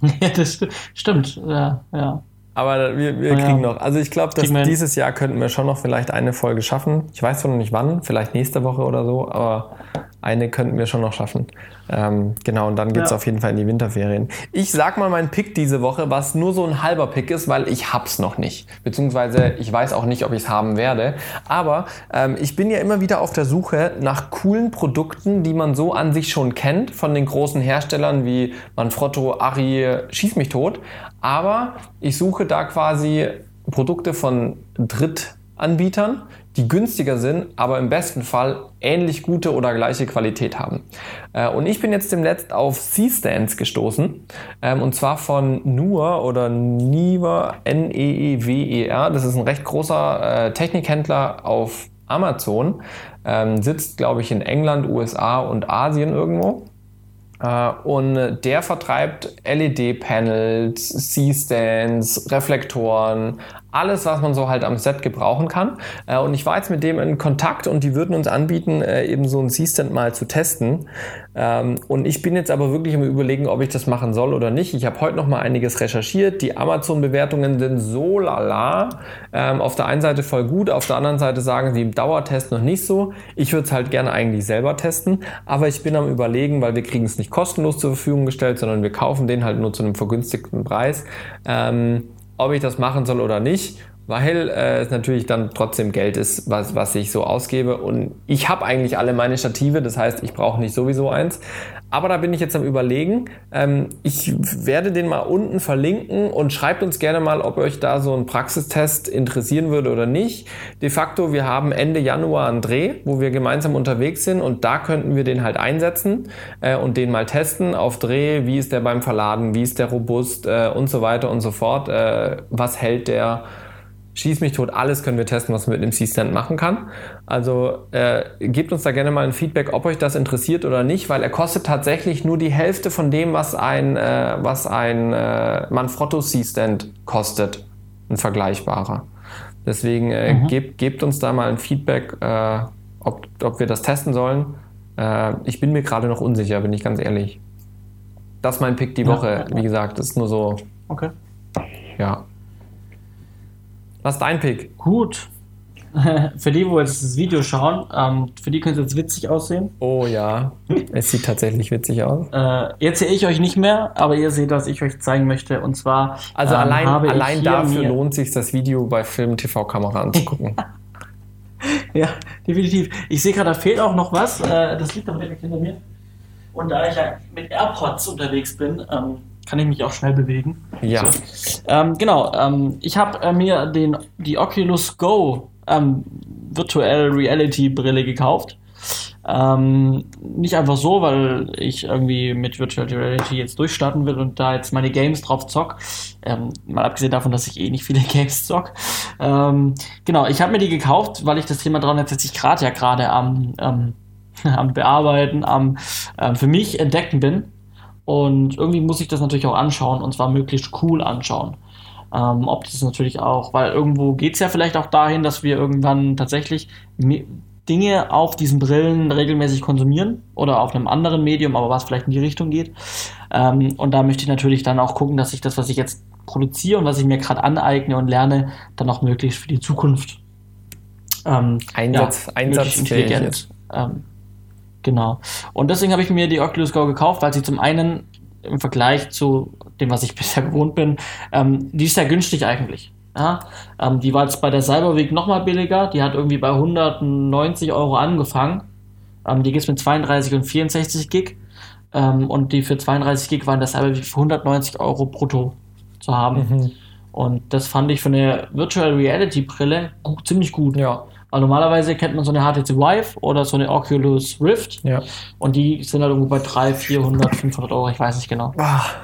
[SPEAKER 1] ja, das st- stimmt. Ja, ja.
[SPEAKER 2] Aber wir, wir
[SPEAKER 1] Ah, ja.
[SPEAKER 2] kriegen noch. Also ich glaube, dass dieses Jahr könnten wir schon noch vielleicht eine Folge schaffen. Ich weiß zwar noch nicht wann, vielleicht nächste Woche oder so, aber eine könnten wir schon noch schaffen. Ähm, genau, und dann geht's
[SPEAKER 1] Ja.
[SPEAKER 2] auf jeden Fall in die Winterferien. Ich sag mal meinen Pick diese Woche, was nur so ein halber Pick ist, weil ich hab's noch nicht. Beziehungsweise ich weiß auch nicht, ob ich's haben werde. Aber ähm, ich bin ja immer wieder auf der Suche nach coolen Produkten, die man so an sich schon kennt, von den großen Herstellern wie Manfrotto, Ari, Schieß mich tot. Aber ich suche da quasi Produkte von Drittanbietern, die günstiger sind, aber im besten Fall ähnlich gute oder gleiche Qualität haben. Äh, und ich bin jetzt demnächst auf C-Stands gestoßen, ähm, und zwar von Nuer oder Niver, N-E-E-W-E-R. Das ist ein recht großer äh, Technikhändler auf Amazon, ähm, sitzt, glaube ich, in England, USA und Asien irgendwo. Äh, Und der vertreibt LED-Panels, C-Stands, Reflektoren, alles, was man so halt am Set gebrauchen kann. Äh, Und ich war jetzt mit dem in Kontakt und die würden uns anbieten, äh, eben so einen C-Stand mal zu testen. Ähm, Und ich bin jetzt aber wirklich im Überlegen, ob ich das machen soll oder nicht. Ich habe heute noch mal einiges recherchiert. Die Amazon-Bewertungen sind so lala. Ähm, Auf der einen Seite voll gut, auf der anderen Seite sagen sie im Dauertest noch nicht so. Ich würde es halt gerne eigentlich selber testen, aber ich bin am überlegen, weil wir kriegen es nicht kostenlos zur Verfügung gestellt, sondern wir kaufen den halt nur zu einem vergünstigten Preis, ähm, ob ich das machen soll oder nicht. Weil äh, es natürlich dann trotzdem Geld ist, was, was ich so ausgebe. Und ich habe eigentlich alle meine Stative, das heißt, ich brauche nicht sowieso eins. Aber da bin ich jetzt am Überlegen. Ähm, ich werde den mal unten verlinken und schreibt uns gerne mal, ob euch da so ein Praxistest interessieren würde oder nicht. De facto, wir haben Ende Januar einen Dreh, wo wir gemeinsam unterwegs sind und da könnten wir den halt einsetzen äh, und den mal testen auf Dreh. Wie ist der beim Verladen? Wie ist der robust? Äh, und so weiter und so fort. Äh, was hält der? Schieß mich tot, alles können wir testen, was man mit dem C-Stand machen kann. Also äh, gebt uns da gerne mal ein Feedback, ob euch das interessiert oder nicht, weil er kostet tatsächlich nur die Hälfte von dem, was ein, äh, was ein äh, Manfrotto C-Stand kostet. Ein vergleichbarer. Deswegen äh, gebt, gebt uns da mal ein Feedback, äh, ob, ob wir das testen sollen. Äh, ich bin mir gerade noch unsicher, bin ich ganz ehrlich. Das ist mein Pick die Woche.
[SPEAKER 1] ja, ja.
[SPEAKER 2] Wie gesagt, das ist nur so,
[SPEAKER 1] Okay.
[SPEAKER 2] ja. Was ist dein Pick?
[SPEAKER 1] Gut. für die, wo jetzt das Video schauen, ähm, für die könnte es jetzt witzig aussehen.
[SPEAKER 2] Oh ja, es sieht tatsächlich witzig aus.
[SPEAKER 1] Äh, jetzt sehe ich euch nicht mehr, aber ihr seht, was ich euch zeigen möchte. Und zwar.
[SPEAKER 2] Also ähm, allein, allein dafür lohnt sich das Video bei Film TV Kamera anzugucken.
[SPEAKER 1] ja, definitiv. Ich sehe gerade, da fehlt auch noch was. Äh, das liegt doch direkt hinter mir. Und da ich ja mit AirPods unterwegs bin, ähm, kann ich mich auch schnell bewegen.
[SPEAKER 2] Ja.
[SPEAKER 1] So. Ähm, genau, ähm, ich habe äh, mir den, die Oculus Go ähm, Virtual Reality Brille gekauft. Ähm, nicht einfach so, weil ich irgendwie mit Virtual Reality jetzt durchstarten will und da jetzt meine Games drauf zock. Ähm, mal abgesehen davon, dass ich eh nicht viele Games zock. Ähm, genau, ich habe mir die gekauft, weil ich das Thema 360 Grad ja gerade am, ähm, am Bearbeiten, am äh, für mich entdecken bin. Und irgendwie muss ich das natürlich auch anschauen und zwar möglichst cool anschauen. Ähm, ob das natürlich auch, weil irgendwo geht es ja vielleicht auch dahin, dass wir irgendwann tatsächlich Dinge auf diesen Brillen regelmäßig konsumieren oder auf einem anderen Medium, aber was vielleicht in die Richtung geht. Ähm, und da möchte ich natürlich dann auch gucken, dass ich das, was ich jetzt produziere und was ich mir gerade aneigne und lerne, dann auch möglichst für die Zukunft
[SPEAKER 2] ähm, Einsatz, ja, einsatzfähig
[SPEAKER 1] ähm, genau. Und deswegen habe ich mir die Oculus Go gekauft, weil sie zum einen im Vergleich zu dem, was ich bisher gewohnt bin, ähm, die ist sehr günstig eigentlich. Ja, ähm, die war jetzt bei der Cyberweek nochmal billiger. Die hat irgendwie bei 190 Euro angefangen. Ähm, die gibt es mit 32 und 64 Gig. Ähm, und die für 32 Gig waren der Cyberweek für 190 Euro brutto zu haben. Mhm. Und das fand ich für eine Virtual Reality Brille gut, ziemlich gut.
[SPEAKER 2] Ja.
[SPEAKER 1] Weil normalerweise kennt man so eine HTC Vive oder so eine Oculus Rift.
[SPEAKER 2] Ja.
[SPEAKER 1] Und die sind halt irgendwo bei 300, 400, 500 Euro, ich weiß nicht genau.
[SPEAKER 2] Ach.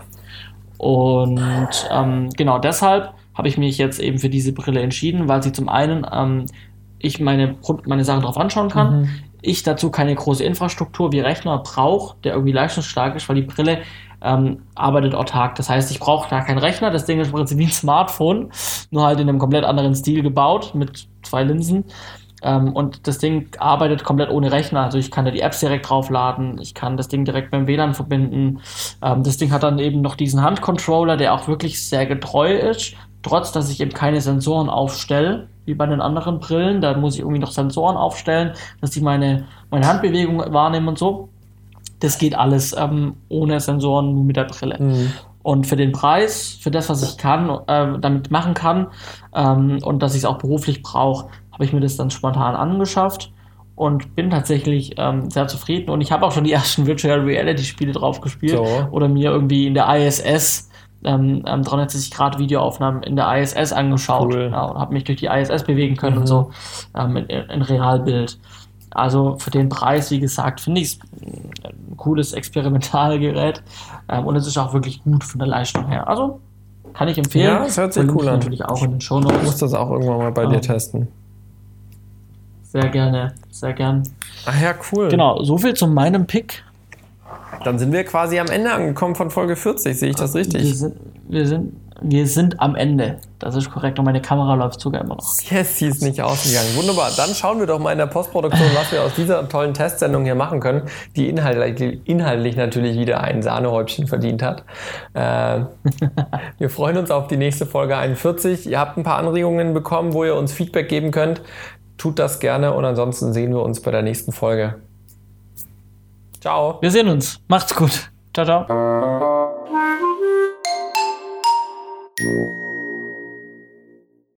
[SPEAKER 1] Und ähm, genau deshalb habe ich mich jetzt eben für diese Brille entschieden, weil sie zum einen ähm, ich meine, meine Sachen drauf anschauen kann. Mhm. Ich dazu keine große Infrastruktur wie Rechner brauche, der irgendwie leistungsstark ist, weil die Brille ähm, arbeitet autark. Das heißt, ich brauche da keinen Rechner. Das Ding ist im Prinzip wie ein Smartphone, nur halt in einem komplett anderen Stil gebaut mit zwei Linsen. Ähm, und das Ding arbeitet komplett ohne Rechner. Also ich kann da die Apps direkt draufladen, ich kann das Ding direkt beim WLAN verbinden. Ähm, das Ding hat dann eben noch diesen Handcontroller, der auch wirklich sehr getreu ist, trotz dass ich eben keine Sensoren aufstelle, wie bei den anderen Brillen. Da muss ich irgendwie noch Sensoren aufstellen, dass die meine, meine Handbewegung wahrnehmen und so. Das geht alles ähm, ohne Sensoren, nur mit der Brille. Mhm. Und für den Preis, für das, was ich kann, äh, damit machen kann ähm, und dass ich es auch beruflich brauche, habe ich mir das dann spontan angeschafft und bin tatsächlich ähm, sehr zufrieden. Und ich habe auch schon die ersten Virtual Reality Spiele drauf gespielt so. oder mir irgendwie in der ISS ähm, 360 ähm, Grad Videoaufnahmen in der ISS angeschaut cool. ja, und habe mich durch die ISS bewegen können mhm. und so ähm, in, in, Realbild. Also für den Preis, wie gesagt, finde ich es ein cooles Experimentalgerät ähm, und es ist auch wirklich gut von der Leistung her. Also kann ich empfehlen.
[SPEAKER 2] Ja, es hört sich cool an.
[SPEAKER 1] Natürlich auch in den Show Notes.
[SPEAKER 2] Ich muss das auch irgendwann mal bei dir ähm, testen.
[SPEAKER 1] Sehr gerne, sehr gern.
[SPEAKER 2] Ach ja, cool.
[SPEAKER 1] Genau, so viel zu meinem Pick.
[SPEAKER 2] Dann sind wir quasi am Ende angekommen von Folge 40, sehe ich das richtig?
[SPEAKER 1] Wir sind, wir sind, wir sind am Ende. Das ist korrekt und meine Kamera läuft sogar immer noch.
[SPEAKER 2] Yes, sie ist nicht ausgegangen. Wunderbar. Dann schauen wir doch mal in der Postproduktion, was wir aus dieser tollen Testsendung hier machen können, die inhaltlich, inhaltlich natürlich wieder ein Sahnehäubchen verdient hat. Äh, wir freuen uns auf die nächste Folge 41. Ihr habt ein paar Anregungen bekommen, wo ihr uns Feedback geben könnt. Tut das gerne und ansonsten sehen wir uns bei der nächsten Folge. Ciao.
[SPEAKER 1] Wir sehen uns. Macht's gut. Ciao, ciao.